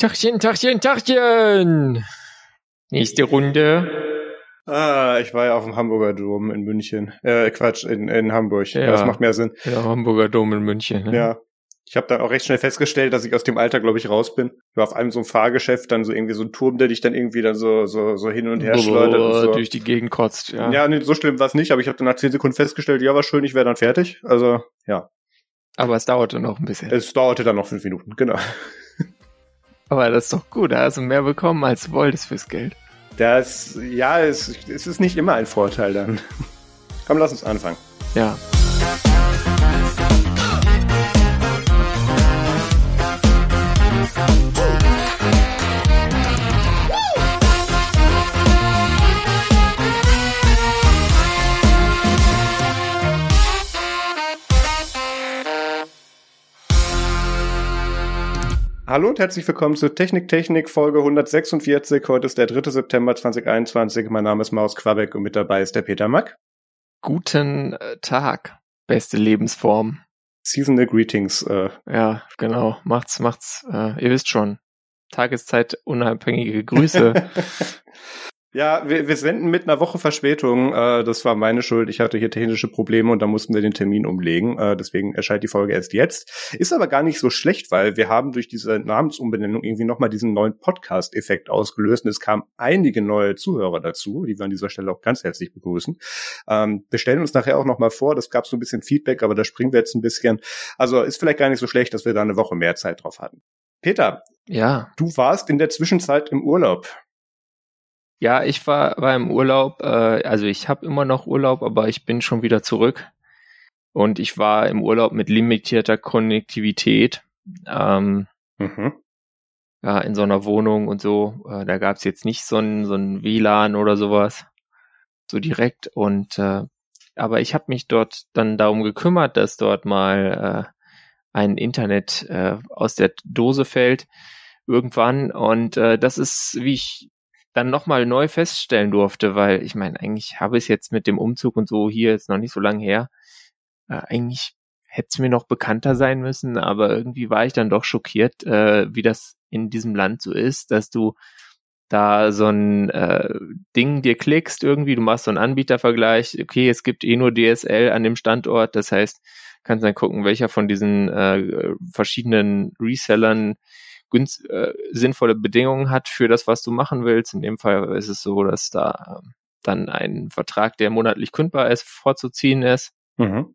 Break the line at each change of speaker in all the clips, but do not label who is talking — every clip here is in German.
Tachchen, Tachchen, Tachchen. Nächste Runde.
Ah, ich war ja auf dem Hamburger Dom in München. Äh, Quatsch, in, in Hamburg.
Ja.
Das macht mehr Sinn.
Ja, Hamburger Dom in München. Ne?
Ja. Ich habe dann auch recht schnell festgestellt, dass ich aus dem Alter, glaube ich, raus bin. Ich war auf einem so einem Fahrgeschäft, dann so irgendwie so ein Turm, der dich dann irgendwie dann so so so hin und her schleudert. Und so.
durch die Gegend kotzt. Ja,
Ja, nee, so schlimm war es nicht, aber ich habe dann nach zehn Sekunden festgestellt, ja, war schön, ich wäre dann fertig. Also, ja.
Aber es dauerte noch ein bisschen.
Es dauerte dann noch fünf Minuten, genau.
Aber das ist doch gut, da hast du mehr bekommen, als du wolltest fürs Geld.
Das, ja, es, es ist nicht immer ein Vorteil dann. Komm, lass uns anfangen.
Ja.
Hallo und herzlich willkommen zu Technik Technik Folge 146. Heute ist der 3. September 2021. Mein Name ist Maus Quabeck und mit dabei ist der Peter Mack.
Guten äh, Tag. Beste Lebensform.
Seasonal Greetings. Äh,
Ja, genau. Macht's, macht's. Äh, ihr wisst schon. Tageszeit unabhängige Grüße.
ja, wir, wir senden mit einer Woche Verspätung. Äh, das war meine Schuld. Ich hatte hier technische Probleme und da mussten wir den Termin umlegen. Äh, deswegen erscheint die Folge erst jetzt. Ist aber gar nicht so schlecht, weil wir haben durch diese Namensumbenennung irgendwie nochmal diesen neuen Podcast-Effekt ausgelöst und es kamen einige neue Zuhörer dazu, die wir an dieser Stelle auch ganz herzlich begrüßen. Ähm, wir stellen uns nachher auch nochmal vor, das gab so ein bisschen Feedback, aber da springen wir jetzt ein bisschen. Also ist vielleicht gar nicht so schlecht, dass wir da eine Woche mehr Zeit drauf hatten. Peter,
ja.
du warst in der Zwischenzeit im Urlaub.
Ja, ich war, war im Urlaub, äh, also ich habe immer noch Urlaub, aber ich bin schon wieder zurück. Und ich war im Urlaub mit limitierter Konnektivität. Ähm,
Mhm.
ja, in so einer Wohnung und so. Äh, da gab's jetzt nicht so ein, so ein WLAN oder sowas. So direkt. Und äh, aber ich habe mich dort dann darum gekümmert, dass dort mal äh, ein Internet äh, aus der Dose fällt irgendwann. Und äh, das ist, wie ich dann nochmal neu feststellen durfte, weil ich meine, eigentlich habe ich es jetzt mit dem Umzug und so hier jetzt noch nicht so lange her. Äh, eigentlich hätte es mir noch bekannter sein müssen, aber irgendwie war ich dann doch schockiert, äh, wie das in diesem Land so ist, dass du da so ein äh, Ding dir klickst irgendwie, du machst so einen Anbietervergleich, okay, es gibt eh nur DSL an dem Standort, das heißt, kannst dann gucken, welcher von diesen äh, verschiedenen Resellern günst, äh, sinnvolle Bedingungen hat für das, was du machen willst. In dem Fall ist es so, dass da ähm, dann ein Vertrag, der monatlich kündbar ist, vorzuziehen ist
Mhm.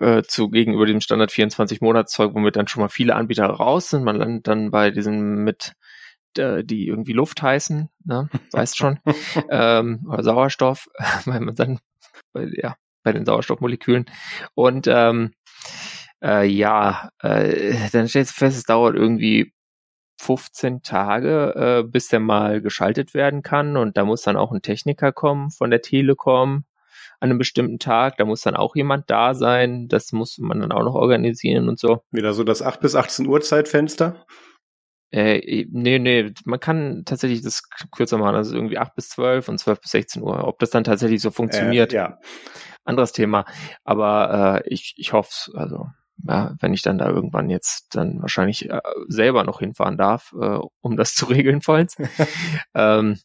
äh, zu gegenüber dem Standard 24 Monatszeug, womit dann schon mal viele Anbieter raus sind. Man landet dann bei diesen mit äh, die irgendwie Luft heißen, ne? weißt schon, ähm, oder Sauerstoff, weil man dann bei, ja bei den Sauerstoffmolekülen und ähm, äh, ja, äh, dann stellst du fest, es dauert irgendwie 15 Tage, äh, bis der mal geschaltet werden kann und da muss dann auch ein Techniker kommen von der Telekom an einem bestimmten Tag, da muss dann auch jemand da sein, das muss man dann auch noch organisieren und so.
Wieder so das 8 bis 18 Uhr Zeitfenster.
Äh, nee, nee, man kann tatsächlich das kürzer machen, also irgendwie 8 bis 12 und 12 bis 16 Uhr. Ob das dann tatsächlich so funktioniert,
Äh, ja.
anderes Thema. Aber äh, ich, ich hoffe also ja, wenn ich dann da irgendwann jetzt dann wahrscheinlich äh, selber noch hinfahren darf, äh, um das zu regeln vollends. ähm,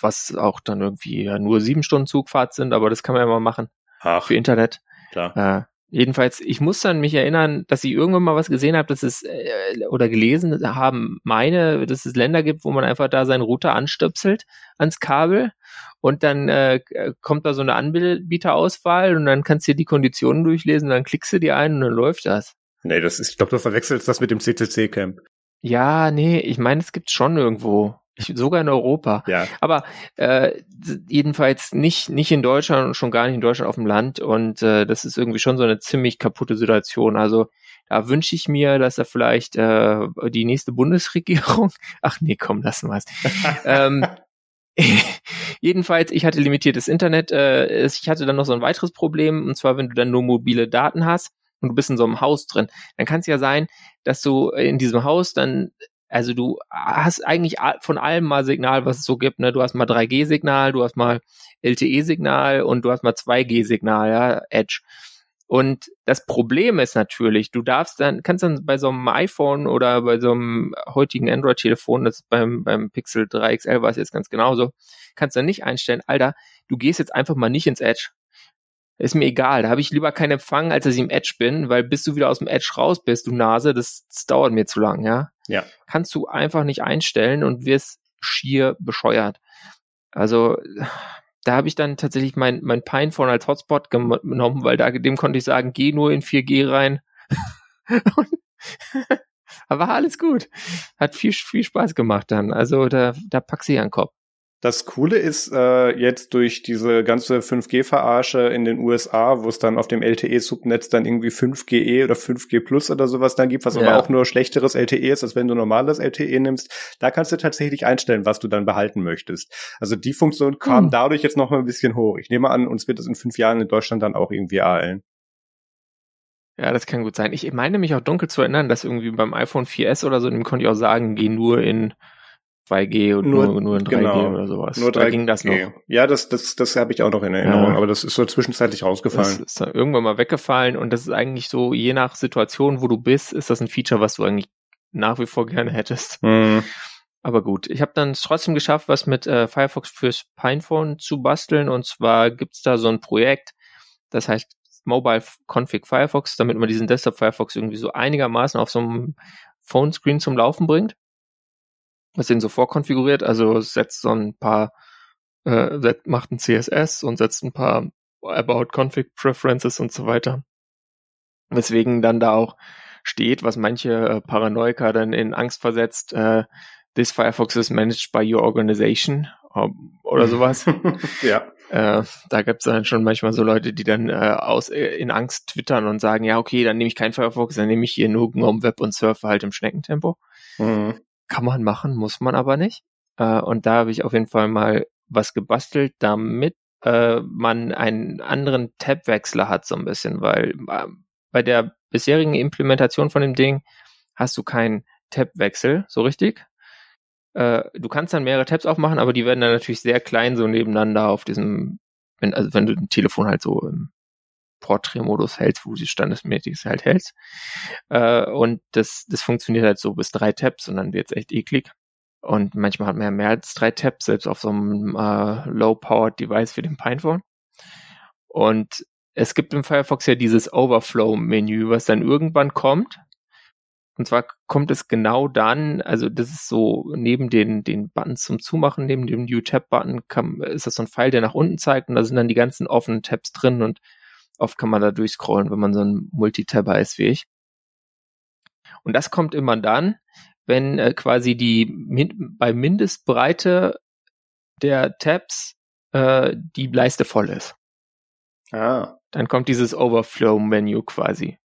was auch dann irgendwie ja, nur sieben Stunden Zugfahrt sind, aber das kann man ja mal machen
Ach,
für Internet.
klar.
Äh, jedenfalls, ich muss dann mich erinnern, dass ich irgendwann mal was gesehen habe, dass es äh, oder gelesen haben meine, dass es Länder gibt, wo man einfach da seinen Router anstöpselt ans Kabel und dann äh, kommt da so eine Anbieterauswahl und dann kannst du dir die Konditionen durchlesen, dann klickst du die ein und dann läuft das.
Nee, das ist, ich glaube, du verwechselst das mit dem CCC-Camp.
Ja, nee, ich meine, es gibt schon irgendwo. Sogar in Europa.
Ja.
Aber äh, jedenfalls nicht, nicht in Deutschland und schon gar nicht in Deutschland auf dem Land. Und äh, das ist irgendwie schon so eine ziemlich kaputte Situation. Also da wünsche ich mir, dass da vielleicht äh, die nächste Bundesregierung. Ach nee, komm, lassen wir es. ähm, Jedenfalls, ich hatte limitiertes Internet. Äh, ich hatte dann noch so ein weiteres Problem, und zwar, wenn du dann nur mobile Daten hast und du bist in so einem Haus drin, dann kann es ja sein, dass du in diesem Haus dann also du hast eigentlich von allem mal Signal, was es so gibt. Ne? Du hast mal 3G-Signal, du hast mal LTE-Signal und du hast mal 2G-Signal, ja, Edge. Und das Problem ist natürlich, du darfst dann, kannst dann bei so einem iPhone oder bei so einem heutigen Android-Telefon, das beim, beim Pixel 3 XL war es jetzt ganz genauso, kannst du nicht einstellen, Alter, du gehst jetzt einfach mal nicht ins Edge. Ist mir egal, da habe ich lieber keinen Empfang, als dass ich im Edge bin, weil bis du wieder aus dem Edge raus bist, du Nase, das, das dauert mir zu lang, ja.
Ja.
Kannst du einfach nicht einstellen und wirst schier bescheuert. Also da habe ich dann tatsächlich mein, mein Pinephone als Hotspot genommen, weil da dem konnte ich sagen, geh nur in 4G rein. Aber alles gut. Hat viel, viel Spaß gemacht dann. Also da, da pack sie an den Kopf.
Das Coole ist äh, jetzt durch diese ganze 5G-Verarsche in den USA, wo es dann auf dem LTE-Subnetz dann irgendwie 5GE oder 5G Plus oder sowas dann gibt, was ja. aber auch nur schlechteres LTE ist, als wenn du normales LTE nimmst. Da kannst du tatsächlich einstellen, was du dann behalten möchtest. Also die Funktion kam hm. dadurch jetzt noch mal ein bisschen hoch. Ich nehme an, uns wird es in fünf Jahren in Deutschland dann auch irgendwie eilen.
Ja, das kann gut sein. Ich meine mich auch dunkel zu erinnern, dass irgendwie beim iPhone 4S oder so, dem konnte ich auch sagen, geh nur in 2G und nur, nur, nur in 3G genau, oder sowas.
Nur 3G. Da ging das noch. Ja, das, das, das habe ich auch noch in Erinnerung, ja. aber das ist so zwischenzeitlich rausgefallen.
Das ist irgendwann mal weggefallen und das ist eigentlich so, je nach Situation, wo du bist, ist das ein Feature, was du eigentlich nach wie vor gerne hättest. Mhm. Aber gut, ich habe dann trotzdem geschafft, was mit äh, Firefox fürs Pinephone zu basteln. Und zwar gibt's da so ein Projekt, das heißt Mobile Config Firefox, damit man diesen Desktop Firefox irgendwie so einigermaßen auf so einem Phone Screen zum Laufen bringt was den so vorkonfiguriert, also setzt so ein paar, äh, macht ein CSS und setzt ein paar About Config Preferences und so weiter. Weswegen dann da auch steht, was manche äh, Paranoiker dann in Angst versetzt, äh, this Firefox is managed by your organization oder sowas.
ja.
Äh, da gibt's dann schon manchmal so Leute, die dann äh, aus äh, in Angst twittern und sagen, ja, okay, dann nehme ich kein Firefox, dann nehme ich hier nur GNOME Web und surfe halt im Schneckentempo. Mhm. Kann man machen, muss man aber nicht. Äh, und da habe ich auf jeden Fall mal was gebastelt, damit äh, man einen anderen Tab-Wechsler hat so ein bisschen, weil äh, bei der bisherigen Implementation von dem Ding hast du keinen Tab-Wechsel, so richtig. Äh, du kannst dann mehrere Tabs aufmachen, aber die werden dann natürlich sehr klein so nebeneinander auf diesem, wenn, also wenn du ein Telefon halt so im Portrait-Modus hältst, wo du standesmäßig halt hältst. Äh, und das, das funktioniert halt so bis drei Tabs und dann wird's echt eklig. Und manchmal hat man ja mehr als drei Tabs, selbst auf so einem äh, Low-Powered Device wie dem Pinephone. Und es gibt im Firefox ja dieses Overflow-Menü, was dann irgendwann kommt. Und zwar kommt es genau dann, also das ist so neben den, den Buttons zum Zumachen, neben dem New Tab-Button ist das so ein Pfeil, der nach unten zeigt und da sind dann die ganzen offenen Tabs drin und Oft kann man da durchscrollen, wenn man so ein Multitabber ist wie ich. Und das kommt immer dann, wenn äh, quasi die min bei Mindestbreite der Tabs äh, die Leiste voll ist.
Ah.
Dann kommt dieses Overflow-Menü quasi.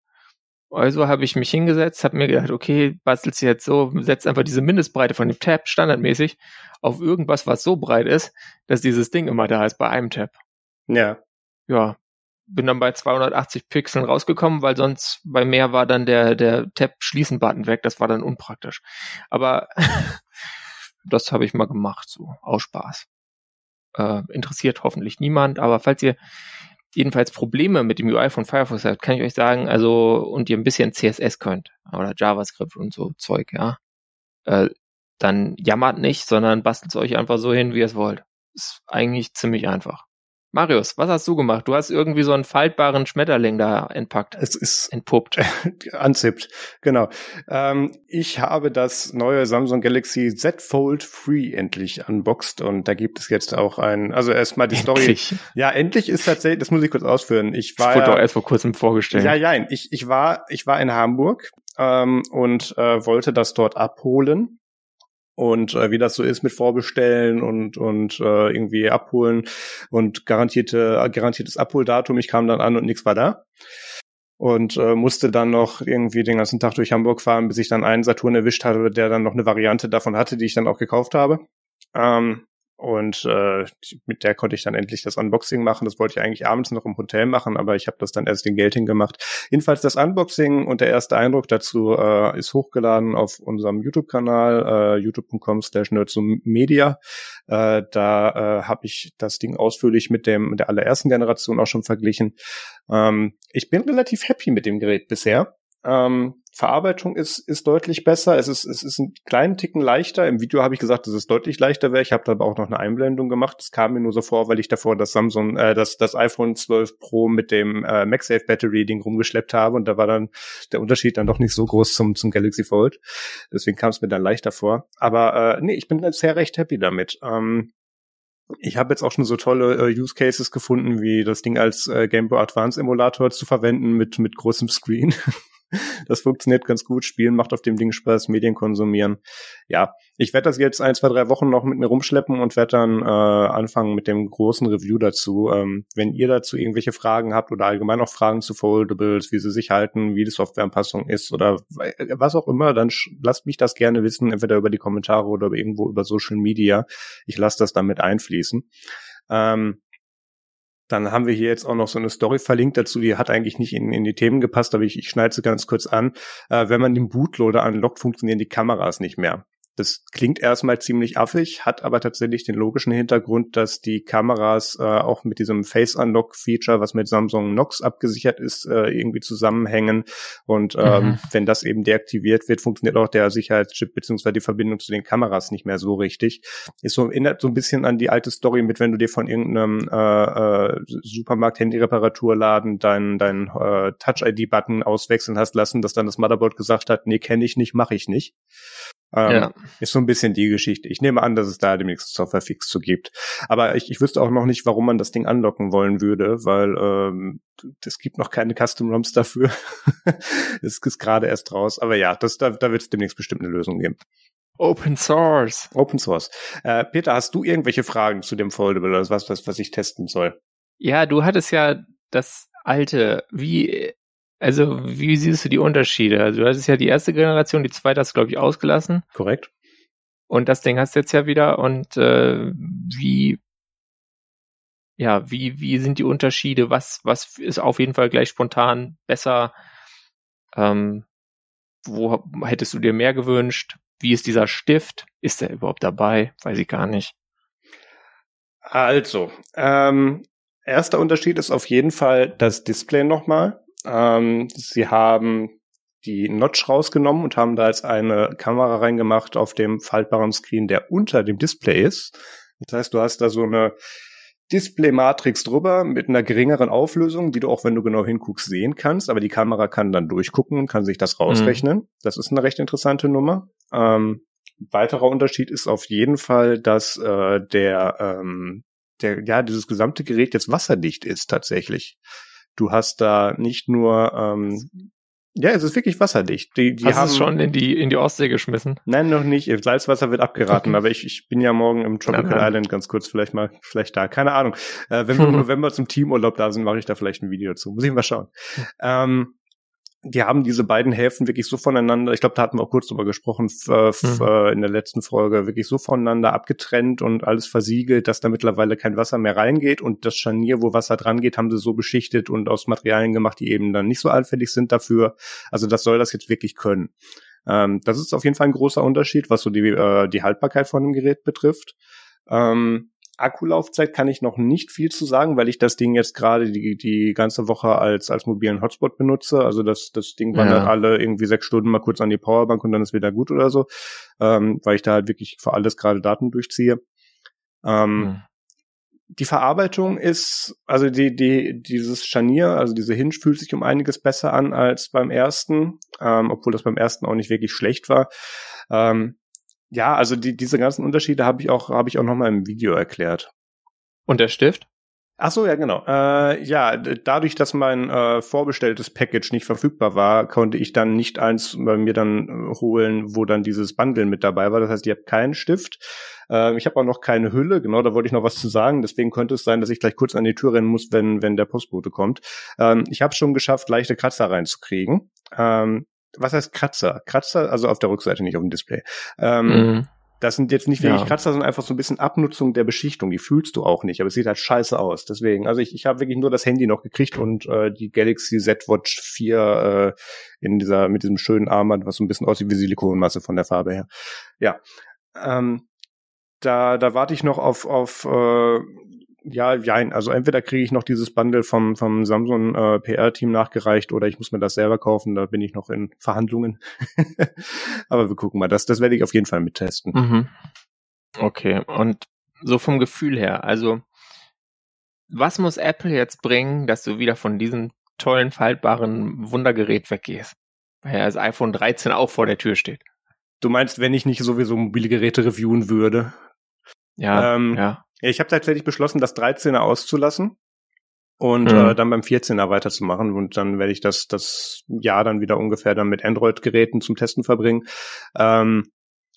Also habe ich mich hingesetzt, habe mir gedacht, okay, bastelst du jetzt so, setzt einfach diese Mindestbreite von dem Tab standardmäßig auf irgendwas, was so breit ist, dass dieses Ding immer da ist bei einem Tab.
Ja.
Ja, bin dann bei 280 Pixeln rausgekommen, weil sonst bei mehr war dann der, der Tab-Schließen-Button weg. Das war dann unpraktisch. Aber das habe ich mal gemacht, so aus Spaß. Äh, interessiert hoffentlich niemand, aber falls ihr jedenfalls Probleme mit dem UI von Firefox habt, kann ich euch sagen, also und ihr ein bisschen CSS könnt oder JavaScript und so Zeug, ja, äh, dann jammert nicht, sondern bastelt es euch einfach so hin, wie ihr es wollt. Ist eigentlich ziemlich einfach. Marius, was hast du gemacht? Du hast irgendwie so einen faltbaren Schmetterling da entpackt.
Es ist entpuppt. Anzippt, genau. Ähm, ich habe das neue Samsung Galaxy Z Fold Free endlich unboxed und da gibt es jetzt auch ein, also erstmal die Story.
Endlich.
Ja, endlich ist tatsächlich, das muss ich kurz ausführen. Ich war.
Das wurde ja, erst vor kurzem vorgestellt.
Ja, ja, ich, ich war, ich war in Hamburg ähm, und äh, wollte das dort abholen und äh, wie das so ist mit Vorbestellen und und äh, irgendwie abholen und garantierte garantiertes Abholdatum. Ich kam dann an und nichts war da und äh, musste dann noch irgendwie den ganzen Tag durch Hamburg fahren, bis ich dann einen Saturn erwischt hatte, der dann noch eine Variante davon hatte, die ich dann auch gekauft habe. Ähm, und äh, mit der konnte ich dann endlich das Unboxing machen. Das wollte ich eigentlich abends noch im Hotel machen, aber ich habe das dann erst in Geld hingemacht. Jedenfalls das Unboxing und der erste Eindruck dazu äh, ist hochgeladen auf unserem YouTube-Kanal, äh, youtube.com slash Media. Äh, da äh, habe ich das Ding ausführlich mit dem mit der allerersten Generation auch schon verglichen. Ähm, ich bin relativ happy mit dem Gerät bisher. Ähm, Verarbeitung ist, ist deutlich besser. Es ist, es ist einen kleinen Ticken leichter. Im Video habe ich gesagt, dass es deutlich leichter wäre. Ich habe da aber auch noch eine Einblendung gemacht. Es kam mir nur so vor, weil ich davor das Samsung, äh, das, das iPhone 12 Pro mit dem äh, MagSafe Battery Ding rumgeschleppt habe und da war dann der Unterschied dann doch nicht so groß zum, zum Galaxy Fold. Deswegen kam es mir dann leichter vor. Aber äh, nee, ich bin jetzt sehr recht happy damit. Ähm, ich habe jetzt auch schon so tolle äh, Use Cases gefunden, wie das Ding als äh, Game Boy Advance Emulator zu verwenden mit mit großem Screen. Das funktioniert ganz gut. Spielen macht auf dem Ding Spaß, Medien konsumieren. Ja, ich werde das jetzt ein, zwei, drei Wochen noch mit mir rumschleppen und werde dann äh, anfangen mit dem großen Review dazu. Ähm, wenn ihr dazu irgendwelche Fragen habt oder allgemein noch Fragen zu Foldables, wie sie sich halten, wie die Softwareanpassung ist oder was auch immer, dann lasst mich das gerne wissen, entweder über die Kommentare oder irgendwo über Social Media. Ich lasse das damit einfließen. Ähm, dann haben wir hier jetzt auch noch so eine Story verlinkt dazu, die hat eigentlich nicht in, in die Themen gepasst, aber ich, ich schneide sie ganz kurz an. Äh, wenn man den Bootloader anlockt, funktionieren die Kameras nicht mehr. Das klingt erstmal ziemlich affig, hat aber tatsächlich den logischen Hintergrund, dass die Kameras äh, auch mit diesem Face Unlock Feature, was mit Samsung Knox abgesichert ist, äh, irgendwie zusammenhängen. Und ähm, mhm. wenn das eben deaktiviert wird, funktioniert auch der Sicherheitschip beziehungsweise die Verbindung zu den Kameras nicht mehr so richtig. Ist so erinnert so ein bisschen an die alte Story mit, wenn du dir von irgendeinem äh, äh, Supermarkt Handy-Reparaturladen deinen dein, äh, Touch-ID-Button auswechseln hast lassen, dass dann das Motherboard gesagt hat, nee, kenne ich nicht, mache ich nicht. Ähm, ja. Ist so ein bisschen die Geschichte. Ich nehme an, dass es da demnächst Software-Fix zu gibt. Aber ich, ich wüsste auch noch nicht, warum man das Ding anlocken wollen würde, weil ähm, es gibt noch keine Custom-ROMs dafür. es ist gerade erst raus. Aber ja, das, da, da wird es demnächst bestimmt eine Lösung geben.
Open Source.
Open Source. Äh, Peter, hast du irgendwelche Fragen zu dem Foldable oder was, was, was ich testen soll?
Ja, du hattest ja das alte. Wie also, wie siehst du die Unterschiede? Also, du hattest ja die erste Generation, die zweite hast du, glaube ich, ausgelassen.
Korrekt.
Und das Ding hast du jetzt ja wieder. Und äh, wie, ja, wie, wie sind die Unterschiede? Was, was ist auf jeden Fall gleich spontan besser? Ähm, wo hättest du dir mehr gewünscht? Wie ist dieser Stift? Ist der überhaupt dabei? Weiß ich gar nicht.
Also, ähm, erster Unterschied ist auf jeden Fall das Display nochmal. Ähm, sie haben die Notch rausgenommen und haben da jetzt eine Kamera reingemacht auf dem faltbaren Screen, der unter dem Display ist. Das heißt, du hast da so eine Display-Matrix drüber mit einer geringeren Auflösung, die du auch, wenn du genau hinguckst, sehen kannst. Aber die Kamera kann dann durchgucken und kann sich das rausrechnen. Mhm. Das ist eine recht interessante Nummer. Ähm, weiterer Unterschied ist auf jeden Fall, dass äh, der, ähm, der, ja, dieses gesamte Gerät jetzt wasserdicht ist tatsächlich. Du hast da nicht nur ähm, ja, es ist wirklich wasserdicht. Die, die
Hast haben es schon in die in die Ostsee geschmissen?
Nein, noch nicht. Salzwasser wird abgeraten, okay. aber ich, ich bin ja morgen im Tropical nein, nein. Island ganz kurz vielleicht mal vielleicht da. Keine Ahnung. Äh, wenn wir im November zum Teamurlaub da sind, mache ich da vielleicht ein Video dazu. Muss ich mal schauen. Ähm, die haben diese beiden Häfen wirklich so voneinander, ich glaube, da hatten wir auch kurz drüber gesprochen äh, mhm. in der letzten Folge, wirklich so voneinander abgetrennt und alles versiegelt, dass da mittlerweile kein Wasser mehr reingeht und das Scharnier, wo Wasser dran geht, haben sie so beschichtet und aus Materialien gemacht, die eben dann nicht so anfällig sind dafür. Also das soll das jetzt wirklich können. Ähm, das ist auf jeden Fall ein großer Unterschied, was so die, äh, die Haltbarkeit von dem Gerät betrifft. Ähm, Akkulaufzeit kann ich noch nicht viel zu sagen, weil ich das Ding jetzt gerade die, die ganze Woche als, als mobilen Hotspot benutze. Also das, das Ding wandert ja. alle irgendwie sechs Stunden mal kurz an die Powerbank und dann ist wieder gut oder so, ähm, weil ich da halt wirklich für alles gerade Daten durchziehe. Ähm, mhm. Die Verarbeitung ist, also die, die, dieses Scharnier, also diese Hinge fühlt sich um einiges besser an als beim ersten, ähm, obwohl das beim ersten auch nicht wirklich schlecht war. Ähm, ja, also die, diese ganzen Unterschiede habe ich auch habe ich auch noch mal im Video erklärt.
Und der Stift?
Ach so, ja, genau. Äh, ja, dadurch, dass mein äh, vorbestelltes Package nicht verfügbar war, konnte ich dann nicht eins bei mir dann äh, holen, wo dann dieses Bundle mit dabei war. Das heißt, ich habe keinen Stift. Äh, ich habe auch noch keine Hülle. Genau, da wollte ich noch was zu sagen. Deswegen könnte es sein, dass ich gleich kurz an die Tür rennen muss, wenn wenn der Postbote kommt. Ähm, ich habe schon geschafft, leichte Kratzer reinzukriegen. Ähm, was heißt Kratzer? Kratzer, also auf der Rückseite, nicht auf dem Display. Ähm, mhm. Das sind jetzt nicht wirklich ja. Kratzer, sondern einfach so ein bisschen Abnutzung der Beschichtung. Die fühlst du auch nicht, aber es sieht halt scheiße aus. Deswegen, also ich, ich habe wirklich nur das Handy noch gekriegt und äh, die Galaxy Z Watch 4 äh, in dieser mit diesem schönen Armband, was so ein bisschen aussieht wie Silikonmasse von der Farbe her. Ja, ähm, da da warte ich noch auf auf äh, ja, ja, also entweder kriege ich noch dieses Bundle vom, vom Samsung äh, PR-Team nachgereicht oder ich muss mir das selber kaufen, da bin ich noch in Verhandlungen. Aber wir gucken mal, das, das werde ich auf jeden Fall mittesten.
Mhm. Okay, und so vom Gefühl her, also was muss Apple jetzt bringen, dass du wieder von diesem tollen, faltbaren Wundergerät weggehst? Weil ja das iPhone 13 auch vor der Tür steht.
Du meinst, wenn ich nicht sowieso mobile Geräte reviewen würde?
Ja, ähm, ja.
Ich habe tatsächlich beschlossen, das 13er auszulassen und mhm. äh, dann beim 14er weiterzumachen und dann werde ich das das Jahr dann wieder ungefähr dann mit Android-Geräten zum Testen verbringen. Ähm,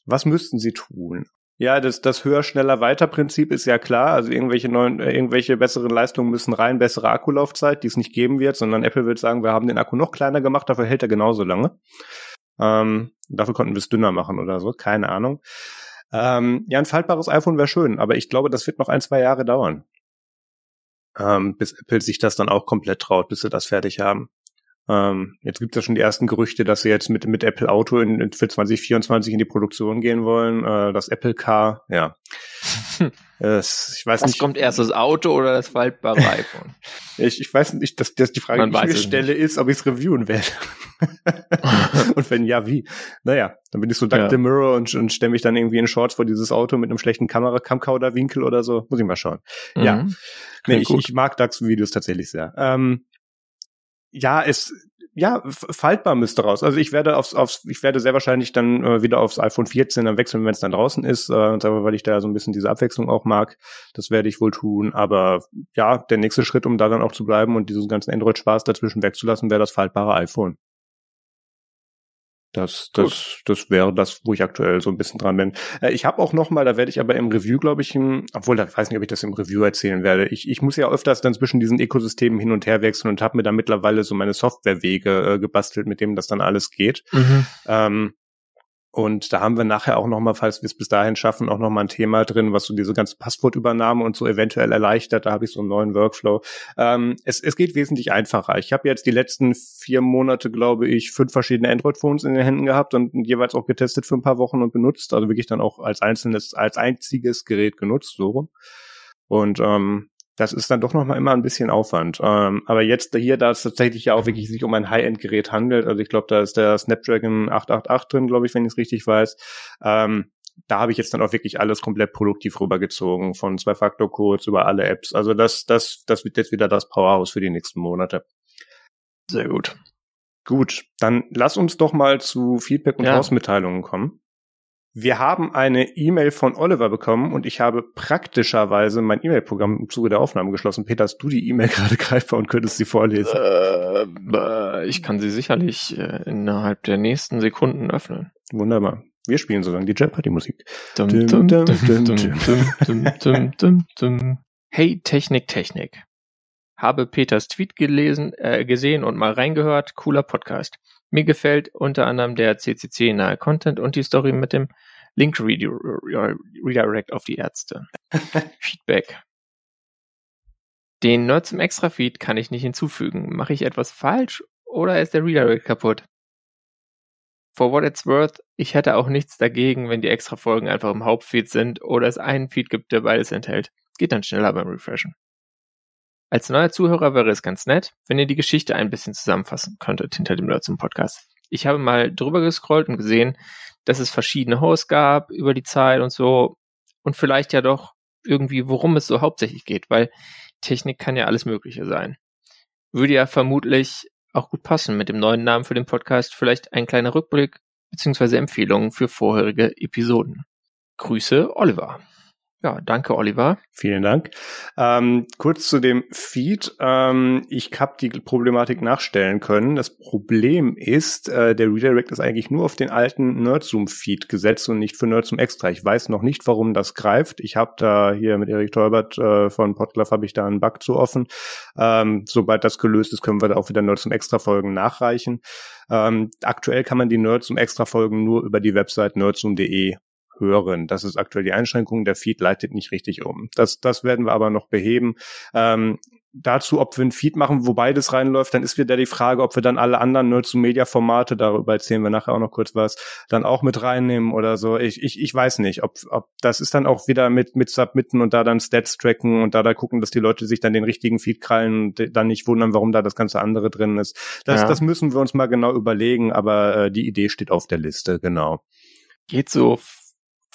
was müssten sie tun? Ja, das, das höher, schneller, weiter Prinzip ist ja klar. Also irgendwelche neuen, äh, irgendwelche besseren Leistungen müssen rein, bessere Akkulaufzeit, die es nicht geben wird, sondern Apple wird sagen, wir haben den Akku noch kleiner gemacht, dafür hält er genauso lange. Ähm, dafür konnten wir es dünner machen oder so, keine Ahnung. Ähm, ja, ein faltbares iPhone wäre schön, aber ich glaube, das wird noch ein, zwei Jahre dauern. Ähm, bis Apple sich das dann auch komplett traut, bis sie das fertig haben. Ähm, jetzt gibt es ja schon die ersten Gerüchte, dass sie jetzt mit, mit Apple Auto in, in, für 2024 in die Produktion gehen wollen. Äh, das Apple Car, ja.
ich weiß Was nicht. kommt erst, das Auto oder das faltbare iPhone?
ich, ich weiß nicht, dass, dass die Frage,
Man
die ich mir stelle, nicht. ist, ob ich es reviewen werde. und wenn ja, wie? Naja, dann bin ich so Duck ja. the Mirror und, und stelle mich dann irgendwie in Shorts vor dieses Auto mit einem schlechten Kamera, Camcorder-Winkel oder so. Muss ich mal schauen. Mhm. Ja. Nee, ich, ich mag DAX-Videos tatsächlich sehr. Ähm, ja, es, ja, faltbar müsste raus. Also ich werde aufs, aufs ich werde sehr wahrscheinlich dann äh, wieder aufs iPhone 14 dann wechseln, wenn es dann draußen ist, äh, weil ich da so ein bisschen diese Abwechslung auch mag. Das werde ich wohl tun. Aber ja, der nächste Schritt, um da dann auch zu bleiben und diesen ganzen Android-Spaß dazwischen wegzulassen, wäre das faltbare iPhone. Das, das, das wäre das, wo ich aktuell so ein bisschen dran bin. Äh, ich habe auch noch mal, da werde ich aber im Review, glaube ich, im, obwohl, da weiß nicht, ob ich das im Review erzählen werde. Ich, ich muss ja öfters dann zwischen diesen Ökosystemen hin und her wechseln und habe mir da mittlerweile so meine Softwarewege äh, gebastelt, mit dem das dann alles geht. Mhm. Ähm, und da haben wir nachher auch nochmal, falls wir es bis dahin schaffen, auch nochmal ein Thema drin, was so diese ganze Passwortübernahme und so eventuell erleichtert. Da habe ich so einen neuen Workflow. Ähm, es, es geht wesentlich einfacher. Ich habe jetzt die letzten vier Monate, glaube ich, fünf verschiedene Android-Phones in den Händen gehabt und jeweils auch getestet für ein paar Wochen und benutzt. Also wirklich dann auch als einzelnes, als einziges Gerät genutzt, so. Und ähm, das ist dann doch noch mal immer ein bisschen Aufwand. Ähm, aber jetzt hier, da es tatsächlich ja auch wirklich sich um ein High-End-Gerät handelt, also ich glaube, da ist der Snapdragon 888 drin, glaube ich, wenn ich es richtig weiß. Ähm, da habe ich jetzt dann auch wirklich alles komplett produktiv rübergezogen, von Zwei-Faktor-Codes über alle Apps. Also das, das, das wird jetzt wieder das Powerhouse für die nächsten Monate.
Sehr gut.
Gut, dann lass uns doch mal zu Feedback und ja. Hausmitteilungen kommen. Wir haben eine E-Mail von Oliver bekommen und ich habe praktischerweise mein E-Mail-Programm im Zuge der Aufnahme geschlossen. Peter, hast du die E-Mail gerade greifbar und könntest sie vorlesen?
Äh, ich kann sie sicherlich äh, innerhalb der nächsten Sekunden öffnen.
Wunderbar. Wir spielen so lange die Jeopardy-Musik.
Hey Technik, Technik. Habe Peters Tweet gelesen, äh, gesehen und mal reingehört. Cooler Podcast. Mir gefällt unter anderem der CCC-nahe Content und die Story mit dem Link Redirect auf die Ärzte. Feedback. Den Nerds im Extra-Feed kann ich nicht hinzufügen. Mache ich etwas falsch oder ist der Redirect kaputt? For what it's worth, ich hätte auch nichts dagegen, wenn die Extra-Folgen einfach im Hauptfeed sind oder es einen Feed gibt, der beides enthält. Geht dann schneller beim Refreshen. Als neuer Zuhörer wäre es ganz nett, wenn ihr die Geschichte ein bisschen zusammenfassen könntet hinter dem Nerds Podcast. Ich habe mal drüber gescrollt und gesehen, dass es verschiedene Hosts gab über die Zeit und so und vielleicht ja doch irgendwie, worum es so hauptsächlich geht, weil Technik kann ja alles Mögliche sein. Würde ja vermutlich auch gut passen mit dem neuen Namen für den Podcast, vielleicht ein kleiner Rückblick bzw. Empfehlungen für vorherige Episoden. Grüße, Oliver. Ja, danke, Oliver.
Vielen Dank. Ähm, kurz zu dem Feed. Ähm, ich habe die Problematik nachstellen können. Das Problem ist, äh, der Redirect ist eigentlich nur auf den alten Nerdzoom-Feed gesetzt und nicht für Nerdzoom extra. Ich weiß noch nicht, warum das greift. Ich habe da hier mit Erik Tolbert äh, von Podglove habe ich da einen Bug zu offen. Ähm, sobald das gelöst ist, können wir da auch wieder Nerdzoom extra Folgen nachreichen. Ähm, aktuell kann man die Nerdzoom extra Folgen nur über die Website nerdzoom.de hören. Das ist aktuell die Einschränkung. Der Feed leitet nicht richtig um. Das, das werden wir aber noch beheben. Ähm, dazu, ob wir ein Feed machen, wo beides reinläuft, dann ist wieder die Frage, ob wir dann alle anderen Nerds und Media Formate, darüber erzählen wir nachher auch noch kurz was, dann auch mit reinnehmen oder so. Ich, ich, ich weiß nicht, ob, ob das ist dann auch wieder mit, mit Submitten und da dann Stats tracken und da da gucken, dass die Leute sich dann den richtigen Feed krallen und dann nicht wundern, warum da das ganze andere drin ist. Das, ja. das müssen wir uns mal genau überlegen, aber äh, die Idee steht auf der Liste, genau.
Geht so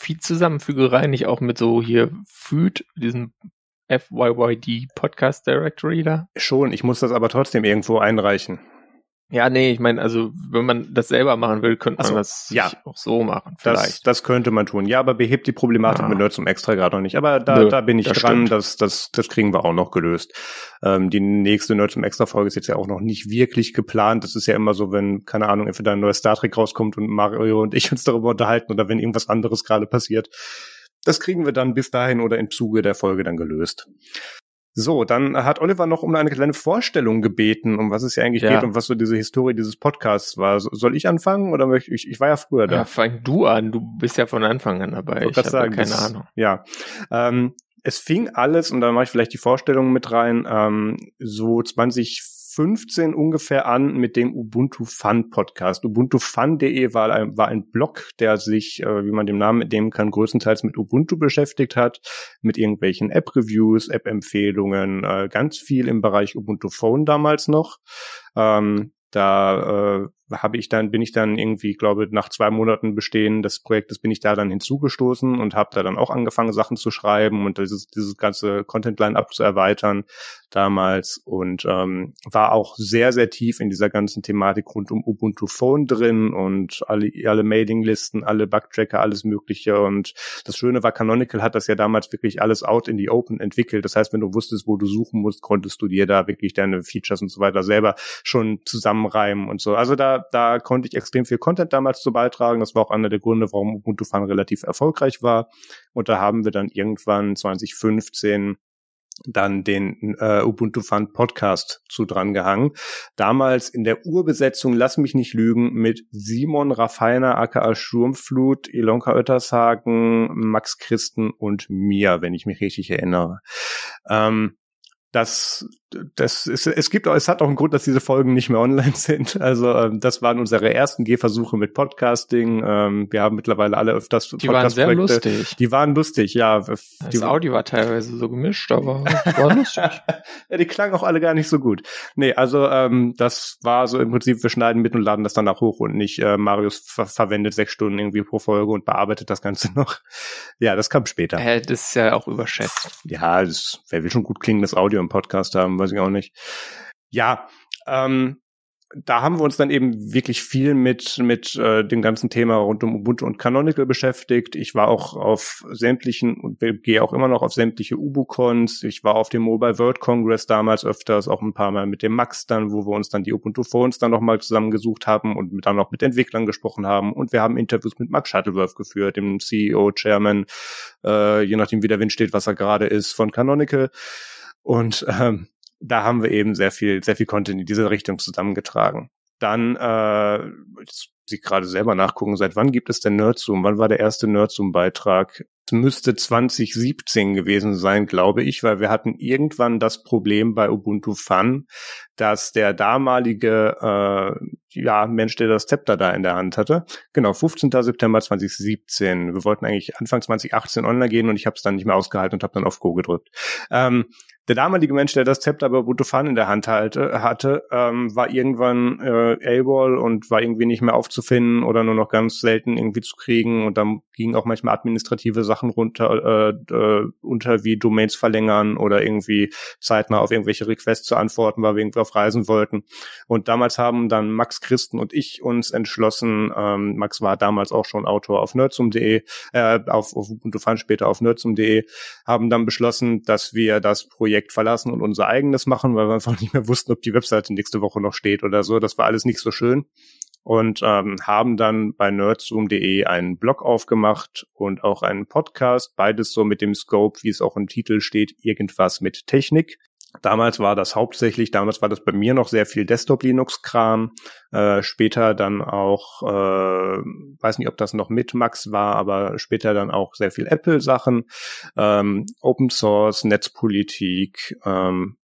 Feed-Zusammenfügerei nicht auch mit so hier Feed, diesem FYYD Podcast Directory da?
Schon, ich muss das aber trotzdem irgendwo einreichen.
Ja, nee, ich meine, also wenn man das selber machen will, könnte man so, das ja. auch so machen.
Vielleicht. Das, das könnte man tun. Ja, aber behebt die Problematik ah. mit Nerds zum Extra gerade noch nicht. Aber da, Nö, da bin ich das dran, das, das, das kriegen wir auch noch gelöst. Ähm, die nächste Nerds zum Extra Folge ist jetzt ja auch noch nicht wirklich geplant. Das ist ja immer so, wenn, keine Ahnung, entweder ein neues Star Trek rauskommt und Mario und ich uns darüber unterhalten oder wenn irgendwas anderes gerade passiert. Das kriegen wir dann bis dahin oder im Zuge der Folge dann gelöst. So, dann hat Oliver noch um eine kleine Vorstellung gebeten, um was es hier eigentlich ja. geht und was so diese Historie dieses Podcasts war. Soll ich anfangen oder möchte ich? Ich war ja früher da. Ja,
fang du an. Du bist ja von Anfang an dabei.
Ich, ich habe keine das, Ahnung. Ja. Ähm, es fing alles, und da mache ich vielleicht die Vorstellung mit rein, ähm, so 20 2015 ungefähr an mit dem Ubuntu Fun Podcast. UbuntuFun.de war ein, war ein Blog, der sich, äh, wie man dem Namen entnehmen kann, größtenteils mit Ubuntu beschäftigt hat, mit irgendwelchen App-Reviews, App-Empfehlungen, äh, ganz viel im Bereich Ubuntu Phone damals noch. Ähm, da äh, habe ich dann, bin ich dann irgendwie, glaube nach zwei Monaten Bestehen des Projektes bin ich da dann hinzugestoßen und habe da dann auch angefangen, Sachen zu schreiben und dieses, dieses ganze Content-Line-Up zu erweitern damals und ähm, war auch sehr, sehr tief in dieser ganzen Thematik rund um Ubuntu Phone drin und alle, alle Mailinglisten, alle Bugtracker, alles mögliche und das Schöne war, Canonical hat das ja damals wirklich alles out in the open entwickelt. Das heißt, wenn du wusstest, wo du suchen musst, konntest du dir da wirklich deine Features und so weiter selber schon zusammenreimen und so. Also da da, konnte ich extrem viel Content damals zu beitragen. Das war auch einer der Gründe, warum Ubuntu Fun relativ erfolgreich war. Und da haben wir dann irgendwann 2015 dann den äh, Ubuntu Fun Podcast zu dran gehangen. Damals in der Urbesetzung, lass mich nicht lügen, mit Simon Raffiner, aka Sturmflut, Ilonka Oettershagen, Max Christen und mir, wenn ich mich richtig erinnere. Ähm, das, das ist, es gibt auch, es hat auch einen Grund, dass diese Folgen nicht mehr online sind. Also ähm, das waren unsere ersten Gehversuche mit Podcasting. Ähm, wir haben mittlerweile alle öfters
Die waren sehr lustig.
Die waren lustig, ja.
Das die, Audio war teilweise so gemischt, aber war lustig.
ja, die klangen auch alle gar nicht so gut. Nee, also ähm, das war so im Prinzip, wir schneiden mit und laden das danach hoch und nicht äh, Marius ver verwendet sechs Stunden irgendwie pro Folge und bearbeitet das Ganze noch. Ja, das kam später.
Äh, das ist ja auch überschätzt.
Ja, das, wer will schon gut klingendes Audio im Podcast haben, weiß ich auch nicht. Ja, ähm, da haben wir uns dann eben wirklich viel mit mit äh, dem ganzen Thema rund um Ubuntu und Canonical beschäftigt. Ich war auch auf sämtlichen und gehe auch immer noch auf sämtliche UbuCons. Ich war auf dem Mobile World Congress damals öfters, auch ein paar Mal mit dem Max dann, wo wir uns dann die Ubuntu Phones dann nochmal zusammengesucht haben und dann noch mit Entwicklern gesprochen haben. Und wir haben Interviews mit Max Shuttleworth geführt, dem CEO, Chairman, äh, je nachdem wie der Wind steht, was er gerade ist, von Canonical. Und ähm, da haben wir eben sehr viel, sehr viel Content in diese Richtung zusammengetragen. Dann, äh, Sie gerade selber nachgucken, seit wann gibt es denn Nerdzoom? Wann war der erste Nerdzoom-Beitrag? Es müsste 2017 gewesen sein, glaube ich, weil wir hatten irgendwann das Problem bei Ubuntu Fun, dass der damalige äh, ja, Mensch, der das Zepter da in der Hand hatte, genau, 15. September 2017. Wir wollten eigentlich Anfang 2018 online gehen und ich habe es dann nicht mehr ausgehalten und habe dann auf Go gedrückt. Ähm, der damalige Mensch, der das Zepter bei Ubuntu Fun in der Hand halte, hatte, ähm, war irgendwann äh, AWOL und war irgendwie nicht mehr aufzufinden oder nur noch ganz selten irgendwie zu kriegen und dann gingen auch manchmal administrative Sachen runter äh, äh, unter wie Domains verlängern oder irgendwie zeitnah auf irgendwelche Requests zu antworten, weil wir irgendwie auf Reisen wollten. Und damals haben dann Max Christen und ich uns entschlossen, ähm, Max war damals auch schon Autor auf nerdsum.de, äh, auf, auf Ubuntu Fun später auf nerdsum.de, haben dann beschlossen, dass wir das Projekt Projekt verlassen und unser eigenes machen, weil wir einfach nicht mehr wussten, ob die Webseite nächste Woche noch steht oder so. Das war alles nicht so schön. Und ähm, haben dann bei nerdzoom.de einen Blog aufgemacht und auch einen Podcast, beides so mit dem Scope, wie es auch im Titel steht, irgendwas mit Technik. Damals war das hauptsächlich, damals war das bei mir noch sehr viel Desktop-Linux-Kram. Äh, später dann auch, äh, weiß nicht, ob das noch mit Max war, aber später dann auch sehr viel Apple-Sachen, ähm, Open Source, Netzpolitik, ähm,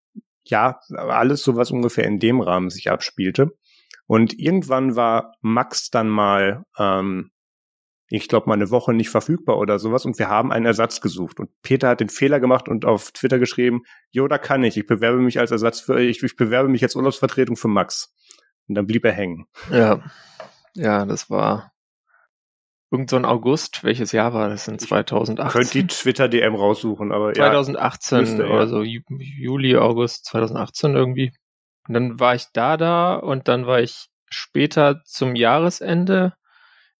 ja, alles so, was ungefähr in dem Rahmen sich abspielte. Und irgendwann war Max dann mal ähm, ich glaube, mal eine Woche nicht verfügbar oder sowas und wir haben einen Ersatz gesucht. Und Peter hat den Fehler gemacht und auf Twitter geschrieben, jo, da kann ich, ich bewerbe mich als Ersatz für, ich, ich bewerbe mich als Urlaubsvertretung für Max. Und dann blieb er hängen.
Ja, ja, das war irgend so ein August. Welches Jahr war das? In 2018?
Könnt die Twitter-DM raussuchen, aber
2018 ja. 2018 oder so, Juli, August 2018 irgendwie. Und dann war ich da da und dann war ich später zum Jahresende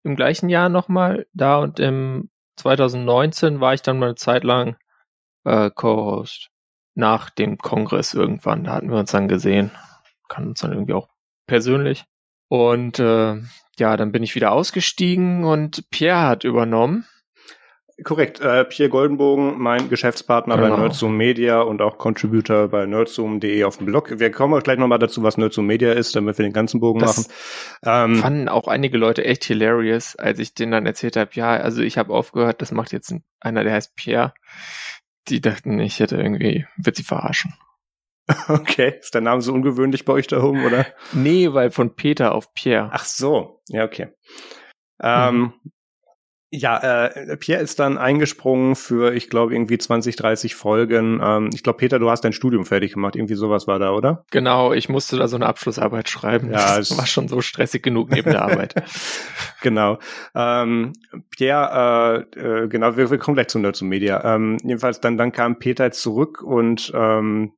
im gleichen Jahr nochmal da und im 2019 war ich dann mal eine Zeit lang äh, Co-Host. Nach dem Kongress irgendwann, da hatten wir uns dann gesehen. Kann uns dann irgendwie auch persönlich. Und äh, ja, dann bin ich wieder ausgestiegen und Pierre hat übernommen.
Korrekt. Äh, Pierre Goldenbogen, mein Geschäftspartner genau. bei Nerdzoom Media und auch Contributor bei nerdzoom.de auf dem Blog. Wir kommen auch gleich nochmal dazu, was Nerdzoom Media ist, damit wir den ganzen Bogen das machen.
Ähm, fanden auch einige Leute echt hilarious, als ich denen dann erzählt habe, ja, also ich habe aufgehört, das macht jetzt einer, der heißt Pierre. Die dachten, ich hätte irgendwie, wird sie verarschen.
Okay, ist der Name so ungewöhnlich bei euch da oben, oder?
Nee, weil von Peter auf Pierre.
Ach so, ja, okay. Ähm, mhm. Ja, äh, Pierre ist dann eingesprungen für, ich glaube, irgendwie 20, 30 Folgen. Ähm, ich glaube, Peter, du hast dein Studium fertig gemacht. Irgendwie sowas war da, oder?
Genau, ich musste da so eine Abschlussarbeit schreiben. Ja, das war schon so stressig genug neben der Arbeit.
genau. Ähm, Pierre, äh, äh, genau, wir, wir kommen gleich zu Nerds Media. Ähm, jedenfalls dann, dann kam Peter zurück und ähm,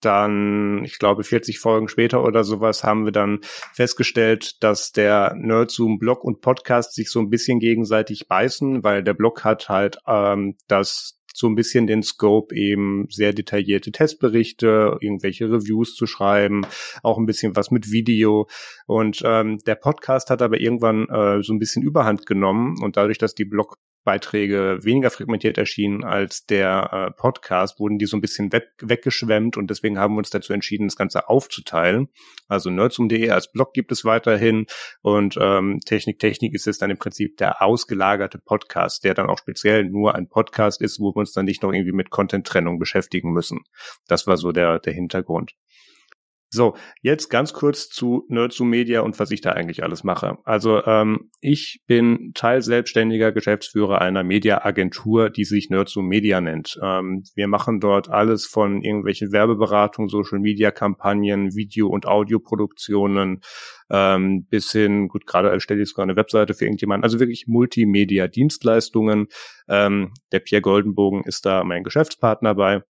dann, ich glaube, 40 Folgen später oder sowas haben wir dann festgestellt, dass der Nerdzoom Blog und Podcast sich so ein bisschen gegenseitig beißen, weil der Blog hat halt ähm, das so ein bisschen den Scope eben sehr detaillierte Testberichte, irgendwelche Reviews zu schreiben, auch ein bisschen was mit Video. Und ähm, der Podcast hat aber irgendwann äh, so ein bisschen Überhand genommen und dadurch, dass die Blog Beiträge weniger fragmentiert erschienen als der äh, Podcast, wurden die so ein bisschen weg, weggeschwemmt und deswegen haben wir uns dazu entschieden, das Ganze aufzuteilen. Also nerdsum.de als Blog gibt es weiterhin und ähm, Technik Technik ist es dann im Prinzip der ausgelagerte Podcast, der dann auch speziell nur ein Podcast ist, wo wir uns dann nicht noch irgendwie mit Content-Trennung beschäftigen müssen. Das war so der, der Hintergrund. So, jetzt ganz kurz zu Nerdzoom Media und was ich da eigentlich alles mache. Also ähm, ich bin Teil selbstständiger Geschäftsführer einer Mediaagentur, die sich Nerdzoom Media nennt. Ähm, wir machen dort alles von irgendwelchen Werbeberatungen, Social Media Kampagnen, Video- und Audioproduktionen ähm, bis hin, gut, gerade erstelle ich sogar eine Webseite für irgendjemanden, also wirklich Multimedia-Dienstleistungen. Ähm, der Pierre Goldenbogen ist da mein Geschäftspartner bei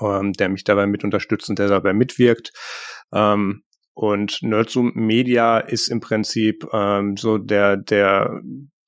ähm, der mich dabei mit unterstützt und der dabei mitwirkt. Ähm, und Nerdzoom Media ist im Prinzip ähm, so der, der,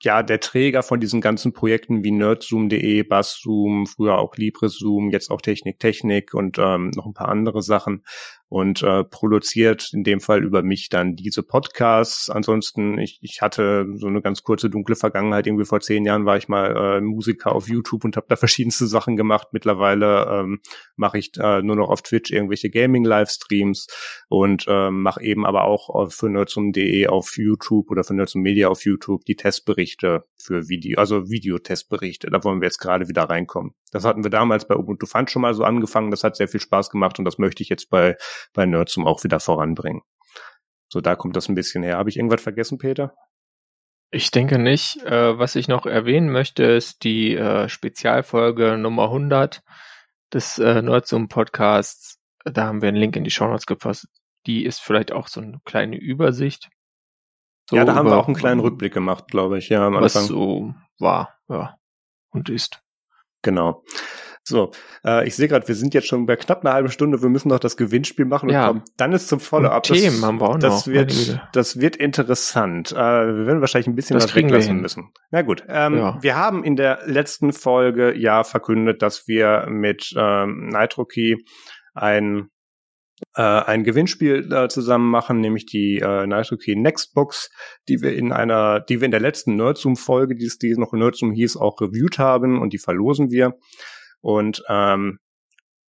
ja, der Träger von diesen ganzen Projekten wie nerdzoom.de, Basszoom, früher auch LibreZoom, jetzt auch Technik Technik und ähm, noch ein paar andere Sachen und äh, produziert in dem Fall über mich dann diese Podcasts. Ansonsten, ich, ich hatte so eine ganz kurze dunkle Vergangenheit. Irgendwie vor zehn Jahren war ich mal äh, Musiker auf YouTube und habe da verschiedenste Sachen gemacht. Mittlerweile ähm, mache ich äh, nur noch auf Twitch irgendwelche Gaming-Livestreams und ähm, mache eben aber auch für nerdsum.de auf YouTube oder für Nerdsum Media auf YouTube die Testberichte für Video, also Videotestberichte. Da wollen wir jetzt gerade wieder reinkommen. Das hatten wir damals bei Ubuntu Fund schon mal so angefangen. Das hat sehr viel Spaß gemacht und das möchte ich jetzt bei bei Nerdsum auch wieder voranbringen. So, da kommt das ein bisschen her. Habe ich irgendwas vergessen, Peter?
Ich denke nicht. Äh, was ich noch erwähnen möchte, ist die äh, Spezialfolge Nummer 100 des äh, Nerdsum Podcasts. Da haben wir einen Link in die Show Notes gepasst. Die ist vielleicht auch so eine kleine Übersicht.
So ja, da haben wir auch einen kleinen Rückblick gemacht, glaube ich, ja,
am Anfang. Was so war, ja, und ist.
Genau. So, äh, ich sehe gerade, wir sind jetzt schon bei knapp einer halben Stunde. Wir müssen noch das Gewinnspiel machen
ja. und kommen
dann ist zum Follow-up.
Themen haben wir auch
das noch. Wird, das wird interessant. Äh, wir werden wahrscheinlich ein bisschen das was weglassen müssen. Na gut, ähm, ja. wir haben in der letzten Folge ja verkündet, dass wir mit ähm, NitroKey ein äh, ein Gewinnspiel äh, zusammen machen, nämlich die äh, NitroKey Nextbox, die wir in einer, die wir in der letzten Nerdzoom-Folge, die es die noch Nerdzoom hieß, auch reviewt haben und die verlosen wir. Und ähm,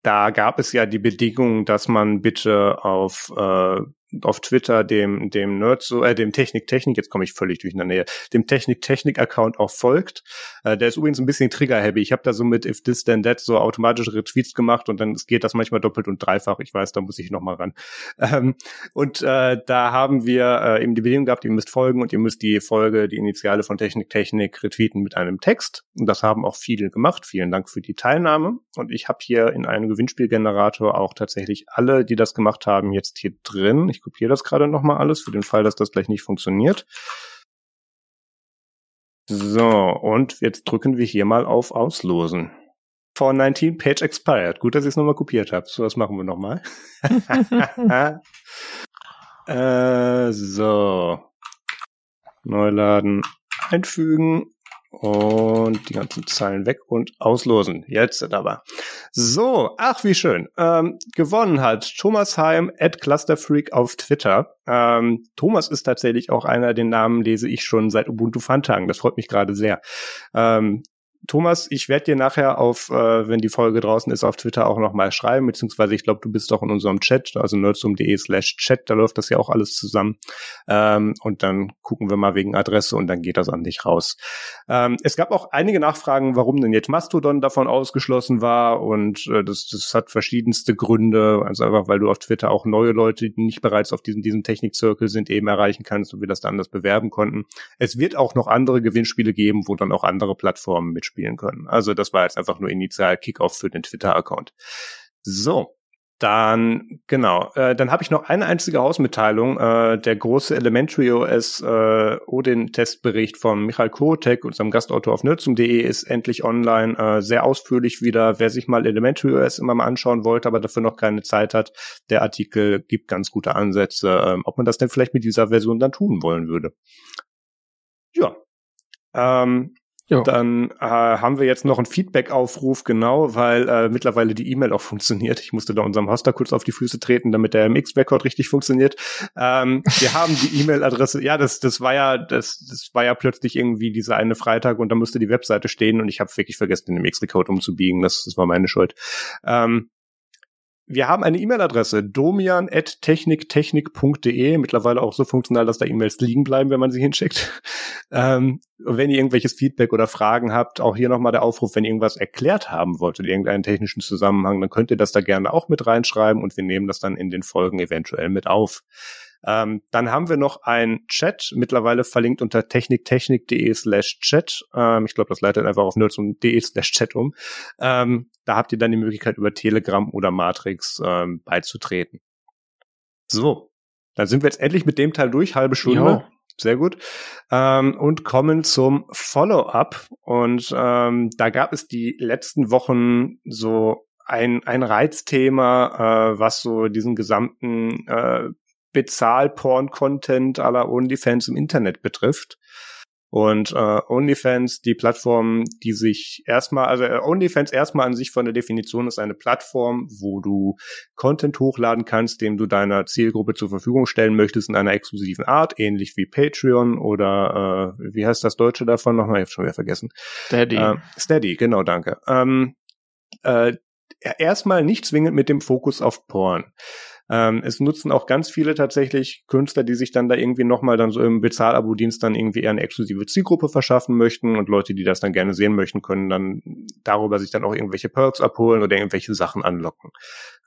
da gab es ja die Bedingung, dass man bitte auf äh, auf Twitter dem dem Nerd so äh, dem Technik Technik jetzt komme ich völlig durch in der Nähe dem Technik Technik Account auch folgt. Äh, der ist übrigens ein bisschen Trigger happy. Ich habe da so mit if this then that so automatische Retweets gemacht und dann geht das manchmal doppelt und dreifach. Ich weiß, da muss ich noch mal ran. Ähm, und äh, da haben wir äh, eben die Bedingung gehabt, ihr müsst folgen und ihr müsst die Folge, die Initiale von Technik Technik retweeten mit einem Text. Und das haben auch viele gemacht. Vielen Dank für die Teilnahme. Und ich habe hier in einem Gewinnspielgenerator auch tatsächlich alle, die das gemacht haben, jetzt hier drin. Ich kopiere das gerade nochmal alles für den Fall, dass das gleich nicht funktioniert. So, und jetzt drücken wir hier mal auf Auslosen. For 19 Page expired. Gut, dass ich es nochmal kopiert habe. So, das machen wir nochmal. äh, so. Neuladen, einfügen und die ganzen Zeilen weg und auslosen. Jetzt aber. So, ach wie schön. Ähm, gewonnen hat Thomas Heim at Clusterfreak auf Twitter. Ähm, Thomas ist tatsächlich auch einer, den Namen lese ich schon seit Ubuntu Fun-Tagen. Das freut mich gerade sehr. Ähm, Thomas, ich werde dir nachher auf, äh, wenn die Folge draußen ist, auf Twitter auch nochmal schreiben, beziehungsweise ich glaube, du bist doch in unserem Chat, also nerdsum.de slash chat, da läuft das ja auch alles zusammen. Ähm, und dann gucken wir mal wegen Adresse und dann geht das an dich raus. Ähm, es gab auch einige Nachfragen, warum denn jetzt Mastodon davon ausgeschlossen war und äh, das, das hat verschiedenste Gründe, also einfach, weil du auf Twitter auch neue Leute, die nicht bereits auf diesem, diesem Technik-Circle sind, eben erreichen kannst und wir das dann anders bewerben konnten. Es wird auch noch andere Gewinnspiele geben, wo dann auch andere Plattformen mitspielen spielen können. Also das war jetzt einfach nur initial Kickoff für den Twitter-Account. So, dann, genau, äh, dann habe ich noch eine einzige Hausmitteilung. Äh, der große Elementary OS äh, Odin-Testbericht von Michael Kotek, unserem Gastautor auf nerdsum.de, ist endlich online, äh, sehr ausführlich wieder. Wer sich mal Elementary OS immer mal anschauen wollte, aber dafür noch keine Zeit hat, der Artikel gibt ganz gute Ansätze, äh, ob man das denn vielleicht mit dieser Version dann tun wollen würde. Ja. Ähm, Jo. Dann äh, haben wir jetzt noch einen Feedback-Aufruf, genau, weil äh, mittlerweile die E-Mail auch funktioniert. Ich musste da unserem Hoster kurz auf die Füße treten, damit der MX-Record richtig funktioniert. Ähm, wir haben die E-Mail-Adresse, ja, das, das war ja, das, das war ja plötzlich irgendwie dieser eine Freitag und da musste die Webseite stehen und ich habe wirklich vergessen, den MX-Record umzubiegen. Das, das war meine Schuld. Ähm, wir haben eine E-Mail-Adresse, domian.techniktechnik.de, mittlerweile auch so funktional, dass da E-Mails liegen bleiben, wenn man sie hinschickt. Ähm, wenn ihr irgendwelches Feedback oder Fragen habt, auch hier nochmal der Aufruf, wenn ihr irgendwas erklärt haben wollt in irgendeinen technischen Zusammenhang, dann könnt ihr das da gerne auch mit reinschreiben und wir nehmen das dann in den Folgen eventuell mit auf. Ähm, dann haben wir noch ein Chat, mittlerweile verlinkt unter techniktechnik.de slash chat. Ähm, ich glaube, das leitet einfach auf nerds.de slash chat um. Ähm, da habt ihr dann die Möglichkeit, über Telegram oder Matrix ähm, beizutreten. So, dann sind wir jetzt endlich mit dem Teil durch, halbe Stunde. Jo. Sehr gut. Ähm, und kommen zum Follow-up. Und ähm, da gab es die letzten Wochen so ein, ein Reizthema, äh, was so diesen gesamten äh, Bezahl-Porn-Content aller OnlyFans im Internet betrifft. Und äh, OnlyFans, die Plattform, die sich erstmal, also äh, OnlyFans erstmal an sich von der Definition ist eine Plattform, wo du Content hochladen kannst, den du deiner Zielgruppe zur Verfügung stellen möchtest in einer exklusiven Art, ähnlich wie Patreon oder äh, wie heißt das Deutsche davon nochmal? Ich habe schon wieder vergessen.
Steady.
Äh, Steady, genau, danke. Ähm, äh, erstmal nicht zwingend mit dem Fokus auf Porn. Ähm, es nutzen auch ganz viele tatsächlich Künstler, die sich dann da irgendwie nochmal dann so im Bezahlabo-Dienst dann irgendwie eher eine exklusive Zielgruppe verschaffen möchten und Leute, die das dann gerne sehen möchten, können dann darüber sich dann auch irgendwelche Perks abholen oder irgendwelche Sachen anlocken.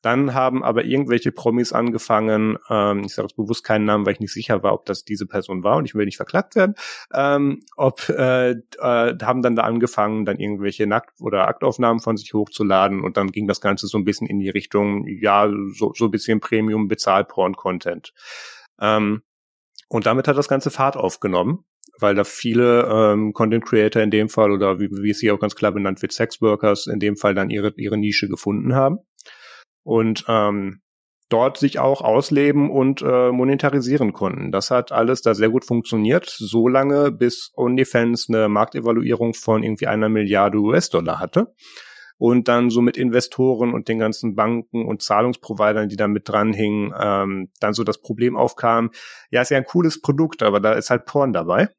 Dann haben aber irgendwelche Promis angefangen, ähm, ich sage jetzt bewusst keinen Namen, weil ich nicht sicher war, ob das diese Person war und ich will nicht verklagt werden, ähm, ob äh, äh, haben dann da angefangen, dann irgendwelche Nackt- oder Aktaufnahmen von sich hochzuladen und dann ging das Ganze so ein bisschen in die Richtung, ja, so, so ein bisschen Premium Bezahl-Porn-Content. Ähm, und damit hat das Ganze Fahrt aufgenommen, weil da viele ähm, Content Creator in dem Fall oder wie, wie es hier auch ganz klar benannt wird, Sexworkers in dem Fall dann ihre, ihre Nische gefunden haben und ähm, dort sich auch ausleben und äh, monetarisieren konnten. Das hat alles da sehr gut funktioniert, so lange bis OnlyFans eine Marktevaluierung von irgendwie einer Milliarde US-Dollar hatte und dann so mit Investoren und den ganzen Banken und Zahlungsprovidern, die da mit dranhingen, ähm, dann so das Problem aufkam, ja, ist ja ein cooles Produkt, aber da ist halt Porn dabei.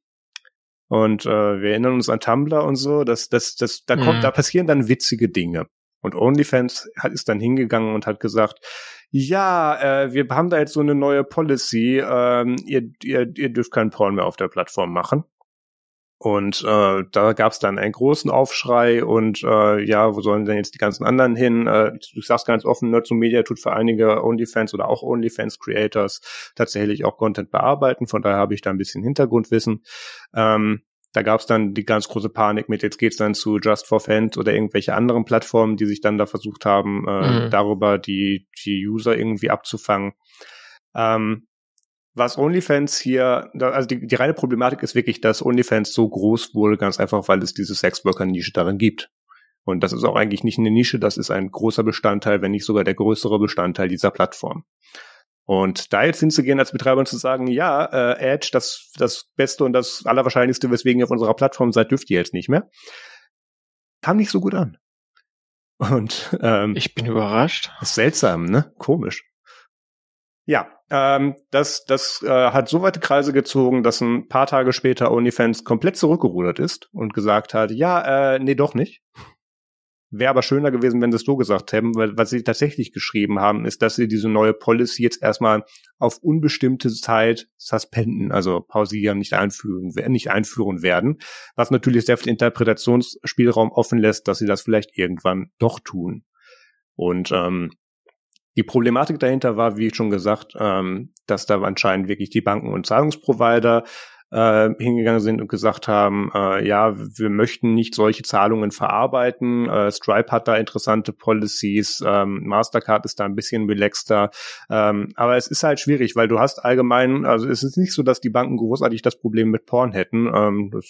Und äh, wir erinnern uns an Tumblr und so, das, das, das, da kommt, mhm. da passieren dann witzige Dinge. Und OnlyFans hat, ist dann hingegangen und hat gesagt, ja, äh, wir haben da jetzt so eine neue Policy, ähm, ihr, ihr, ihr dürft keinen Porn mehr auf der Plattform machen. Und äh, da gab es dann einen großen Aufschrei und äh, ja, wo sollen denn jetzt die ganzen anderen hin? Äh, du sagst ganz offen, Nerds Media tut für einige OnlyFans oder auch OnlyFans-Creators tatsächlich auch Content bearbeiten. Von daher habe ich da ein bisschen Hintergrundwissen. Ähm, da gab es dann die ganz große Panik mit, jetzt geht's dann zu Just for Fans oder irgendwelche anderen Plattformen, die sich dann da versucht haben, äh, mhm. darüber die, die User irgendwie abzufangen. Ähm, was OnlyFans hier, also die, die reine Problematik ist wirklich, dass OnlyFans so groß wurde, ganz einfach, weil es diese Sexworker-Nische darin gibt. Und das ist auch eigentlich nicht eine Nische, das ist ein großer Bestandteil, wenn nicht sogar der größere Bestandteil dieser Plattform. Und da jetzt hinzugehen als Betreiber und zu sagen, ja, äh, Edge, das, das Beste und das Allerwahrscheinlichste, weswegen ihr auf unserer Plattform seid, dürft ihr jetzt nicht mehr, kam nicht so gut an.
Und ähm, ich bin überrascht.
Ist seltsam, ne? Komisch. Ja, ähm, das, das äh, hat so weite Kreise gezogen, dass ein paar Tage später OnlyFans komplett zurückgerudert ist und gesagt hat, ja, äh, nee, doch nicht. Wäre aber schöner gewesen, wenn sie es so gesagt hätten, weil was sie tatsächlich geschrieben haben, ist, dass sie diese neue Policy jetzt erstmal auf unbestimmte Zeit suspenden, also pausieren, nicht einführen, nicht einführen werden, was natürlich sehr viel Interpretationsspielraum offen lässt, dass sie das vielleicht irgendwann doch tun. Und ähm, die Problematik dahinter war, wie schon gesagt, ähm, dass da anscheinend wirklich die Banken und Zahlungsprovider äh, hingegangen sind und gesagt haben, äh, ja, wir möchten nicht solche Zahlungen verarbeiten. Äh, Stripe hat da interessante Policies, ähm, Mastercard ist da ein bisschen relaxter. Ähm, aber es ist halt schwierig, weil du hast allgemein, also es ist nicht so, dass die Banken großartig das Problem mit Porn hätten. Ähm,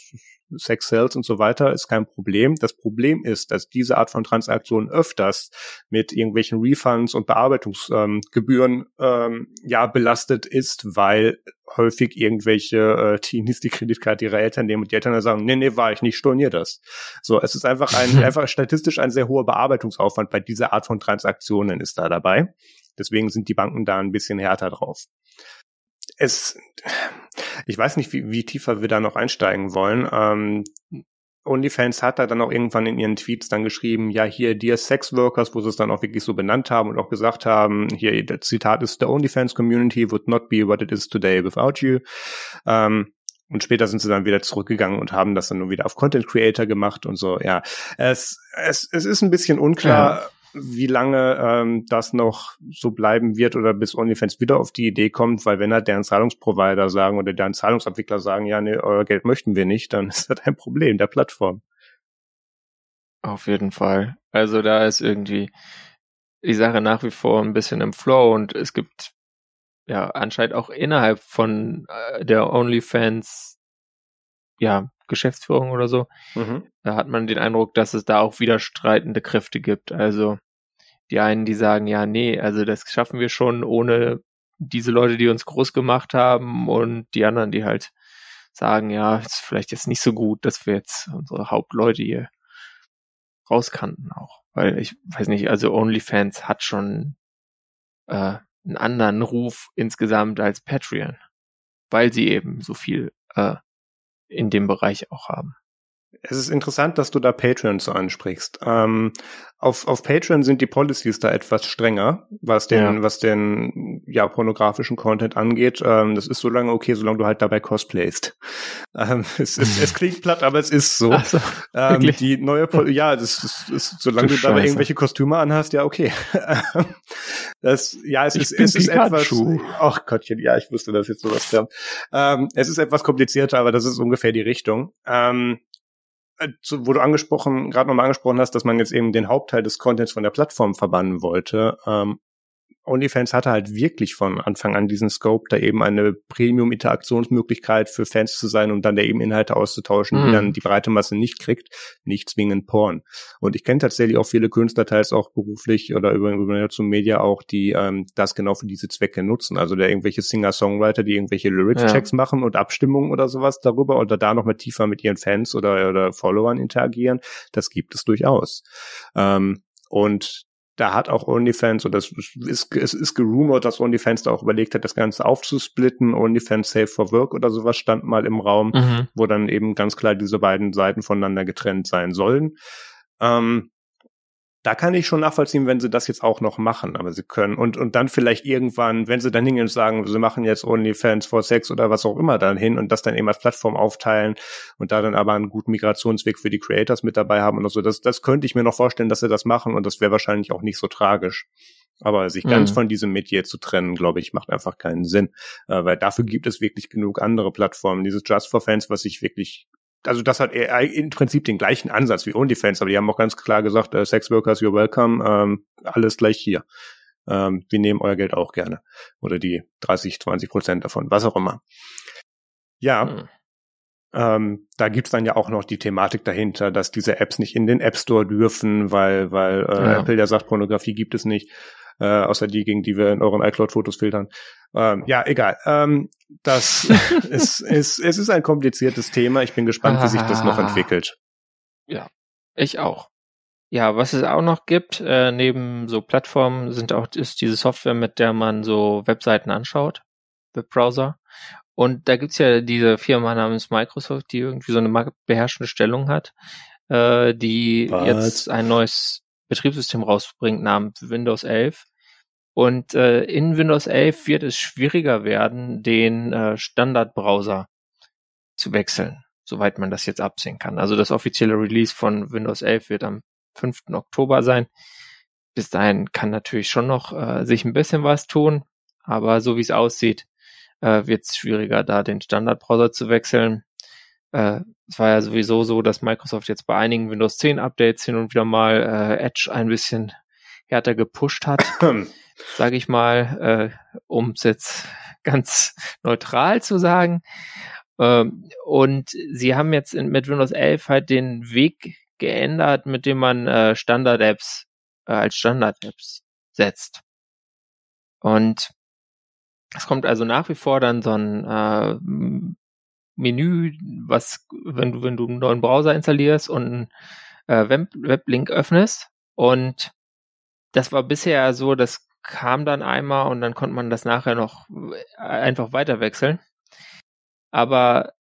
Sex Sales und so weiter ist kein Problem. Das Problem ist, dass diese Art von Transaktionen öfters mit irgendwelchen Refunds und Bearbeitungsgebühren ähm, ja belastet ist, weil häufig irgendwelche äh, Teenies die Kreditkarte ihrer Eltern nehmen und die Eltern dann sagen, nee, nee, war ich nicht, stornier das. So, es ist einfach ein, einfach statistisch ein sehr hoher Bearbeitungsaufwand bei dieser Art von Transaktionen ist da dabei. Deswegen sind die Banken da ein bisschen härter drauf. Es, ich weiß nicht, wie, wie tiefer wir da noch einsteigen wollen. Ähm, OnlyFans hat da dann auch irgendwann in ihren Tweets dann geschrieben, ja, hier Dear Sex Workers, wo sie es dann auch wirklich so benannt haben und auch gesagt haben, hier, das Zitat ist, the OnlyFans community would not be what it is today without you. Ähm, und später sind sie dann wieder zurückgegangen und haben das dann nur wieder auf Content Creator gemacht und so, ja. Es, es, es ist ein bisschen unklar, ja wie lange ähm, das noch so bleiben wird oder bis OnlyFans wieder auf die Idee kommt, weil wenn halt deren Zahlungsprovider sagen oder deren Zahlungsabwickler sagen, ja, nee, euer Geld möchten wir nicht, dann ist das ein Problem der Plattform.
Auf jeden Fall. Also da ist irgendwie die Sache nach wie vor ein bisschen im Flow und es gibt ja anscheinend auch innerhalb von äh, der OnlyFans ja Geschäftsführung oder so, mhm. da hat man den Eindruck, dass es da auch widerstreitende Kräfte gibt. Also die einen, die sagen, ja, nee, also das schaffen wir schon ohne diese Leute, die uns groß gemacht haben und die anderen, die halt sagen, ja, ist vielleicht jetzt nicht so gut, dass wir jetzt unsere Hauptleute hier rauskannten auch. Weil ich weiß nicht, also OnlyFans hat schon äh, einen anderen Ruf insgesamt als Patreon, weil sie eben so viel äh, in dem Bereich auch haben.
Es ist interessant, dass du da Patreon so ansprichst. Ähm, auf, auf Patreon sind die Policies da etwas strenger, was den, ja. was den ja, pornografischen Content angeht. Ähm, das ist so lange okay, solange du halt dabei cosplayst. Ähm, es, ist, es klingt platt, aber es ist so. so ähm, die neue Pol ja, das ist, ist solange du, du dabei irgendwelche Kostüme anhast, ja okay. das, ja, es ich ist, es ist etwas. Ach Gottchen, ja, ich wusste, dass jetzt sowas kommt. Ähm, es ist etwas komplizierter, aber das ist ungefähr die Richtung. Äh, wo du angesprochen, gerade nochmal angesprochen hast, dass man jetzt eben den Hauptteil des Contents von der Plattform verbannen wollte. Ähm, OnlyFans hatte halt wirklich von Anfang an diesen Scope, da eben eine Premium-Interaktionsmöglichkeit für Fans zu sein und dann da eben Inhalte auszutauschen, mhm. die dann die breite Masse nicht kriegt, nicht zwingend Porn. Und ich kenne tatsächlich auch viele Künstler, teils auch beruflich oder über, über zum Media auch, die ähm, das genau für diese Zwecke nutzen. Also da irgendwelche Singer-Songwriter, die irgendwelche Lyrics-Checks ja. machen und Abstimmungen oder sowas darüber oder da noch mal tiefer mit ihren Fans oder, oder Followern interagieren, das gibt es durchaus. Ähm, und da hat auch OnlyFans, oder es ist, es ist gerumort, dass OnlyFans da auch überlegt hat, das Ganze aufzusplitten. OnlyFans Safe for Work oder sowas stand mal im Raum, mhm. wo dann eben ganz klar diese beiden Seiten voneinander getrennt sein sollen. Ähm, da kann ich schon nachvollziehen, wenn sie das jetzt auch noch machen, aber sie können und und dann vielleicht irgendwann, wenn sie dann hingehen und sagen, sie machen jetzt OnlyFans for Sex oder was auch immer dann hin und das dann eben als Plattform aufteilen und da dann aber einen guten Migrationsweg für die Creators mit dabei haben und so, das das könnte ich mir noch vorstellen, dass sie das machen und das wäre wahrscheinlich auch nicht so tragisch. Aber sich ganz mhm. von diesem Metier zu trennen, glaube ich, macht einfach keinen Sinn, äh, weil dafür gibt es wirklich genug andere Plattformen. Dieses Just for Fans, was ich wirklich also das hat im Prinzip den gleichen Ansatz wie OnlyFans, aber die haben auch ganz klar gesagt, äh, Sex Workers, you're welcome, ähm, alles gleich hier. Ähm, wir nehmen euer Geld auch gerne. Oder die 30, 20 Prozent davon, was auch immer. Ja, hm. ähm, da gibt's dann ja auch noch die Thematik dahinter, dass diese Apps nicht in den App Store dürfen, weil, weil äh, ja. Apple ja sagt, Pornografie gibt es nicht äh, außer die, gegen die wir in euren iCloud-Fotos filtern. Ähm, ja, egal. Ähm, das ist, ist, es ist ein kompliziertes Thema. Ich bin gespannt, wie sich das noch entwickelt.
Ja, ich auch. Ja, was es auch noch gibt, äh, neben so Plattformen, sind auch ist diese Software, mit der man so Webseiten anschaut, Webbrowser. Und da gibt's ja diese Firma namens Microsoft, die irgendwie so eine beherrschende Stellung hat, äh, die Was? jetzt ein neues Betriebssystem rausbringt namens Windows 11. Und äh, in Windows 11 wird es schwieriger werden, den äh, Standardbrowser zu wechseln, soweit man das jetzt absehen kann. Also das offizielle Release von Windows 11 wird am 5. Oktober sein. Bis dahin kann natürlich schon noch äh, sich ein bisschen was tun, aber so wie es aussieht, äh, wird es schwieriger, da den Standardbrowser zu wechseln. Äh, es war ja sowieso so, dass Microsoft jetzt bei einigen Windows 10 Updates hin und wieder mal äh, Edge ein bisschen härter gepusht hat, sage ich mal, äh, um es jetzt ganz neutral zu sagen. Ähm, und sie haben jetzt in, mit Windows 11 halt den Weg geändert, mit dem man äh, Standard-Apps äh, als Standard-Apps setzt. Und es kommt also nach wie vor dann so ein äh, Menü, was, wenn du, wenn du einen neuen Browser installierst und einen äh, Web Weblink öffnest. Und das war bisher so, das kam dann einmal und dann konnte man das nachher noch äh, einfach weiter wechseln. Aber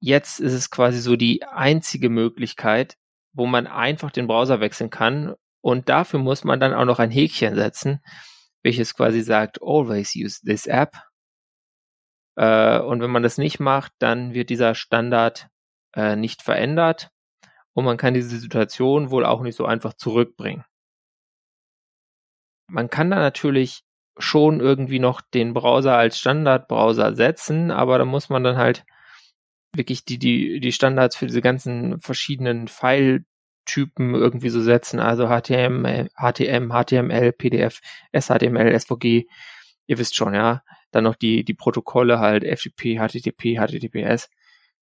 jetzt ist es quasi so die einzige Möglichkeit, wo man einfach den Browser wechseln kann. Und dafür muss man dann auch noch ein Häkchen setzen, welches quasi sagt, always use this app. Äh, und wenn man das nicht macht, dann wird dieser Standard äh, nicht verändert und man kann diese Situation wohl auch nicht so einfach zurückbringen. Man kann da natürlich schon irgendwie noch den Browser als Standardbrowser setzen, aber da muss man dann halt wirklich die, die, die Standards für diese ganzen verschiedenen File-Typen irgendwie so setzen, also HTML, HTM, HTML, PDF, SHTML, SVG, ihr wisst schon, ja. Dann noch die, die Protokolle halt, FTP, HTTP, HTTPS.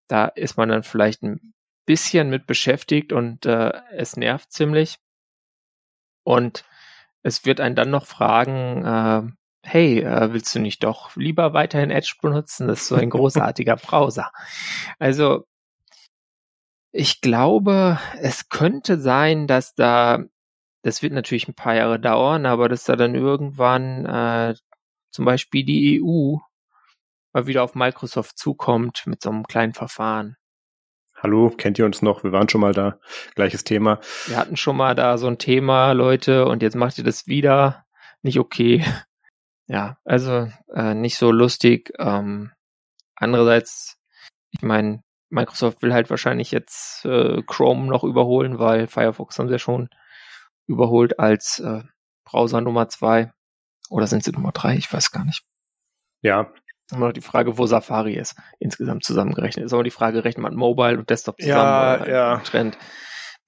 Da ist man dann vielleicht ein bisschen mit beschäftigt und äh, es nervt ziemlich. Und es wird einen dann noch fragen, äh, hey, äh, willst du nicht doch lieber weiterhin Edge benutzen? Das ist so ein großartiger Browser. Also, ich glaube, es könnte sein, dass da, das wird natürlich ein paar Jahre dauern, aber dass da dann irgendwann äh, zum Beispiel die EU mal wieder auf Microsoft zukommt mit so einem kleinen Verfahren.
Hallo, kennt ihr uns noch? Wir waren schon mal da. Gleiches Thema.
Wir hatten schon mal da so ein Thema, Leute, und jetzt macht ihr das wieder. Nicht okay. Ja, also äh, nicht so lustig. Ähm, andererseits, ich meine, Microsoft will halt wahrscheinlich jetzt äh, Chrome noch überholen, weil Firefox haben sie ja schon überholt als äh, Browser Nummer zwei. Oder sind sie Nummer drei? Ich weiß gar nicht.
Ja.
Immer noch die Frage, wo Safari ist, insgesamt zusammengerechnet. Ist aber die Frage, rechnet man Mobile und Desktop
zusammen? Ja, ja.
Trend.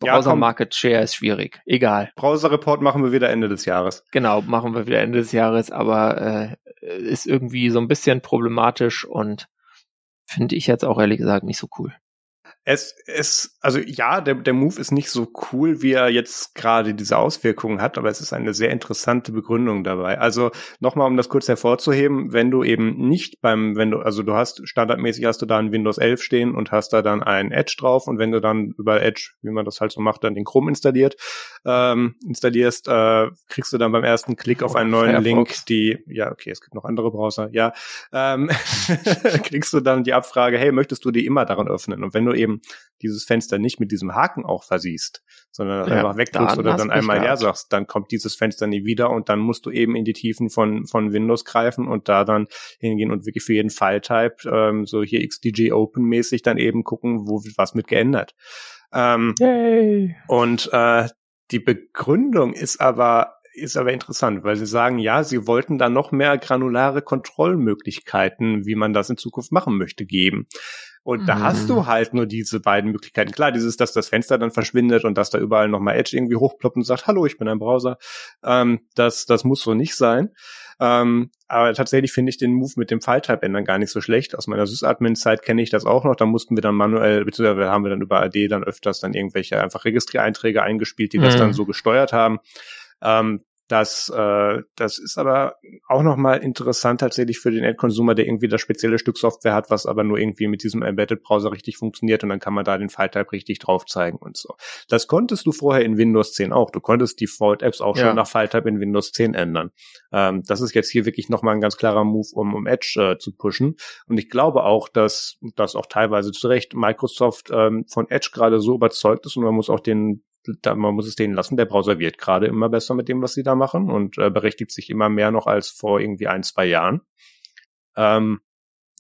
Browser ja, Market Share ist schwierig. Egal.
Browser Report machen wir wieder Ende des Jahres.
Genau, machen wir wieder Ende des Jahres, aber äh, ist irgendwie so ein bisschen problematisch und finde ich jetzt auch ehrlich gesagt nicht so cool
es, es, also ja, der, der Move ist nicht so cool, wie er jetzt gerade diese Auswirkungen hat, aber es ist eine sehr interessante Begründung dabei. Also nochmal, um das kurz hervorzuheben, wenn du eben nicht beim, wenn du, also du hast, standardmäßig hast du da ein Windows 11 stehen und hast da dann ein Edge drauf und wenn du dann über Edge, wie man das halt so macht, dann den Chrome installiert, ähm, installierst, äh, kriegst du dann beim ersten Klick auf einen neuen Firefox. Link die, ja, okay, es gibt noch andere Browser, ja, ähm, kriegst du dann die Abfrage, hey, möchtest du die immer daran öffnen? Und wenn du eben eben dieses Fenster nicht mit diesem Haken auch versiehst, sondern ja, einfach wegdrückst oder dann einmal leer sagst, dann kommt dieses Fenster nie wieder und dann musst du eben in die Tiefen von, von Windows greifen und da dann hingehen und wirklich für jeden File-Type, ähm, so hier XDG Open mäßig dann eben gucken, wo was mit geändert. Ähm, Yay. Und äh, die Begründung ist aber ist aber interessant, weil sie sagen, ja, sie wollten da noch mehr granulare Kontrollmöglichkeiten, wie man das in Zukunft machen möchte, geben. Und mhm. da hast du mhm. halt nur diese beiden Möglichkeiten. Klar, dieses, dass das Fenster dann verschwindet und dass da überall nochmal Edge irgendwie hochploppt und sagt, hallo, ich bin ein Browser. Ähm, das, das muss so nicht sein. Ähm, aber tatsächlich finde ich den Move mit dem File-Type ändern gar nicht so schlecht. Aus meiner Sys-Admin-Zeit kenne ich das auch noch. Da mussten wir dann manuell, beziehungsweise haben wir dann über AD dann öfters dann irgendwelche einfach Registriereinträge eingespielt, die mhm. das dann so gesteuert haben. Ähm, das, äh, das ist aber auch nochmal interessant tatsächlich für den Endconsumer, der irgendwie das spezielle Stück Software hat, was aber nur irgendwie mit diesem Embedded-Browser richtig funktioniert und dann kann man da den File-Type richtig drauf zeigen und so. Das konntest du vorher in Windows 10 auch. Du konntest Default-Apps auch ja. schon nach File-Type in Windows 10 ändern. Ähm, das ist jetzt hier wirklich nochmal ein ganz klarer Move, um, um Edge äh, zu pushen. Und ich glaube auch, dass das auch teilweise zu Recht Microsoft ähm, von Edge gerade so überzeugt ist und man muss auch den da, man muss es denen lassen, der Browser wird gerade immer besser mit dem, was sie da machen und äh, berechtigt sich immer mehr noch als vor irgendwie ein, zwei Jahren. Ähm,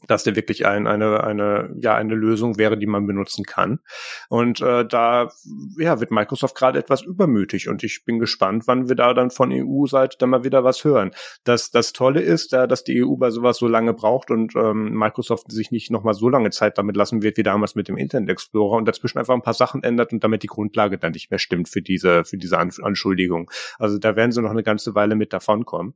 dass der wirklich ein, eine, eine, ja, eine Lösung wäre, die man benutzen kann. Und äh, da ja, wird Microsoft gerade etwas übermütig und ich bin gespannt, wann wir da dann von EU-Seite dann mal wieder was hören. Das, das Tolle ist, äh, dass die EU bei sowas so lange braucht und ähm, Microsoft sich nicht nochmal so lange Zeit damit lassen wird, wie damals mit dem Internet Explorer und dazwischen einfach ein paar Sachen ändert und damit die Grundlage dann nicht mehr stimmt für diese, für diese Anschuldigung. Also da werden sie noch eine ganze Weile mit davonkommen.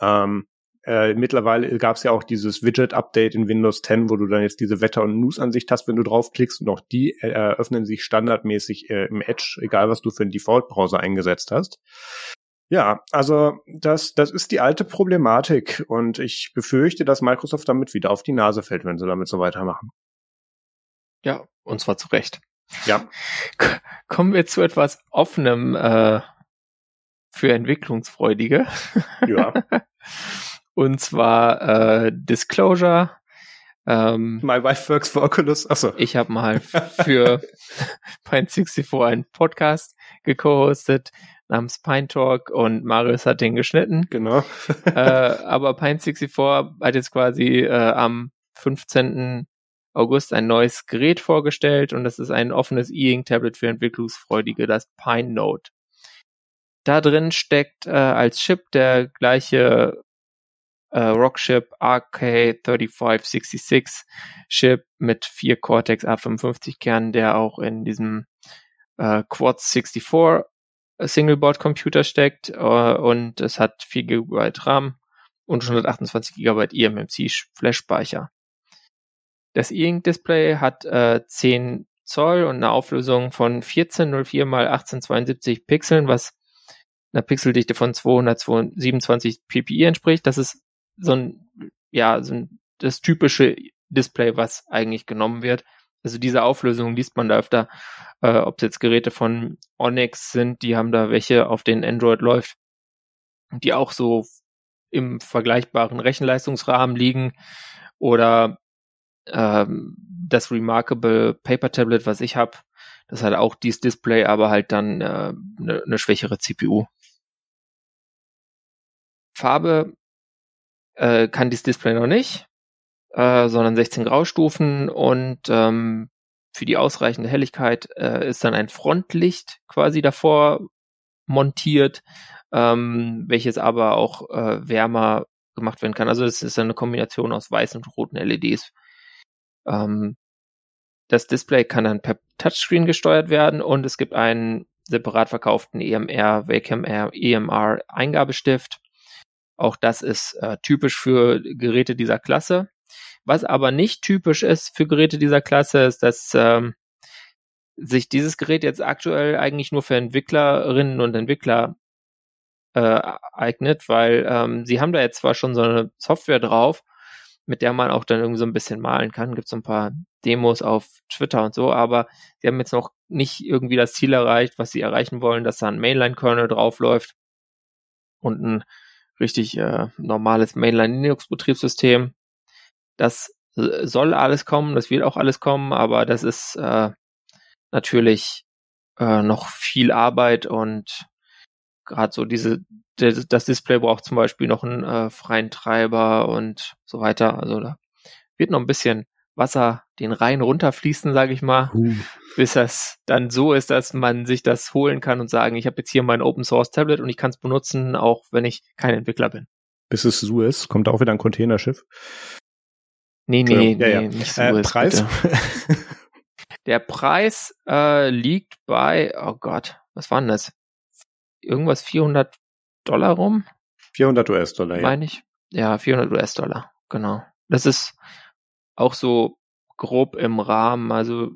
Ähm, äh, mittlerweile gab es ja auch dieses Widget-Update in Windows 10, wo du dann jetzt diese Wetter- und News-Ansicht hast, wenn du draufklickst und auch die äh, öffnen sich standardmäßig äh, im Edge, egal was du für einen Default-Browser eingesetzt hast. Ja, also das, das ist die alte Problematik und ich befürchte, dass Microsoft damit wieder auf die Nase fällt, wenn sie damit so weitermachen.
Ja, und zwar zu Recht.
Ja.
Kommen wir zu etwas Offenem äh, für Entwicklungsfreudige.
Ja.
Und zwar äh, Disclosure.
Ähm, My wife works for Oculus. Achso.
Ich habe mal für Pine64 einen Podcast geco-hostet namens Pine Talk und Marius hat den geschnitten.
Genau.
äh, aber Pine64 hat jetzt quasi äh, am 15. August ein neues Gerät vorgestellt und das ist ein offenes E-Ink-Tablet für Entwicklungsfreudige, das Pine Note. Da drin steckt äh, als Chip der gleiche äh, Rockchip RK3566 Chip mit vier Cortex A55 Kernen, der auch in diesem äh, Quad 64 Single Board Computer steckt äh, und es hat 4 GB RAM und 128 GB eMMC Flash-Speicher. Das E-Ink Display hat äh, 10 Zoll und eine Auflösung von 1404 x 1872 Pixeln, was einer Pixeldichte von 227 ppi entspricht. Das ist so ein, ja, so ein, das typische Display, was eigentlich genommen wird. Also diese Auflösung liest man da öfter, äh, ob es jetzt Geräte von Onyx sind, die haben da welche, auf denen Android läuft, die auch so im vergleichbaren Rechenleistungsrahmen liegen oder ähm, das Remarkable Paper Tablet, was ich habe, das hat auch dieses Display, aber halt dann eine äh, ne, ne schwächere CPU. Farbe äh, kann dieses Display noch nicht, äh, sondern 16 Graustufen und ähm, für die ausreichende Helligkeit äh, ist dann ein Frontlicht quasi davor montiert, ähm, welches aber auch äh, wärmer gemacht werden kann. Also es ist eine Kombination aus weißen und roten LEDs. Ähm, das Display kann dann per Touchscreen gesteuert werden und es gibt einen separat verkauften EMR, Wacom EMR Eingabestift, auch das ist äh, typisch für Geräte dieser Klasse. Was aber nicht typisch ist für Geräte dieser Klasse, ist, dass ähm, sich dieses Gerät jetzt aktuell eigentlich nur für Entwicklerinnen und Entwickler äh, eignet, weil ähm, sie haben da jetzt zwar schon so eine Software drauf, mit der man auch dann irgendwie so ein bisschen malen kann. Gibt so ein paar Demos auf Twitter und so, aber sie haben jetzt noch nicht irgendwie das Ziel erreicht, was sie erreichen wollen, dass da ein Mainline-Kernel draufläuft und ein richtig äh, normales Mainline Linux Betriebssystem. Das soll alles kommen, das wird auch alles kommen, aber das ist äh, natürlich äh, noch viel Arbeit und gerade so diese, das Display braucht zum Beispiel noch einen äh, freien Treiber und so weiter. Also da wird noch ein bisschen Wasser den Rhein runterfließen, sage ich mal, uh. bis das dann so ist, dass man sich das holen kann und sagen, ich habe jetzt hier mein Open Source Tablet und ich kann es benutzen, auch wenn ich kein Entwickler bin.
Bis es Suez, kommt auch wieder ein Containerschiff.
Nee, nee, ja,
nee,
ja.
nicht Suez. Äh, Preis?
Der Preis äh, liegt bei, oh Gott, was war denn das? Irgendwas 400 Dollar rum?
400 US-Dollar, ja.
Meine ich. Ja, 400 US-Dollar, genau. Das ist auch so grob im Rahmen, also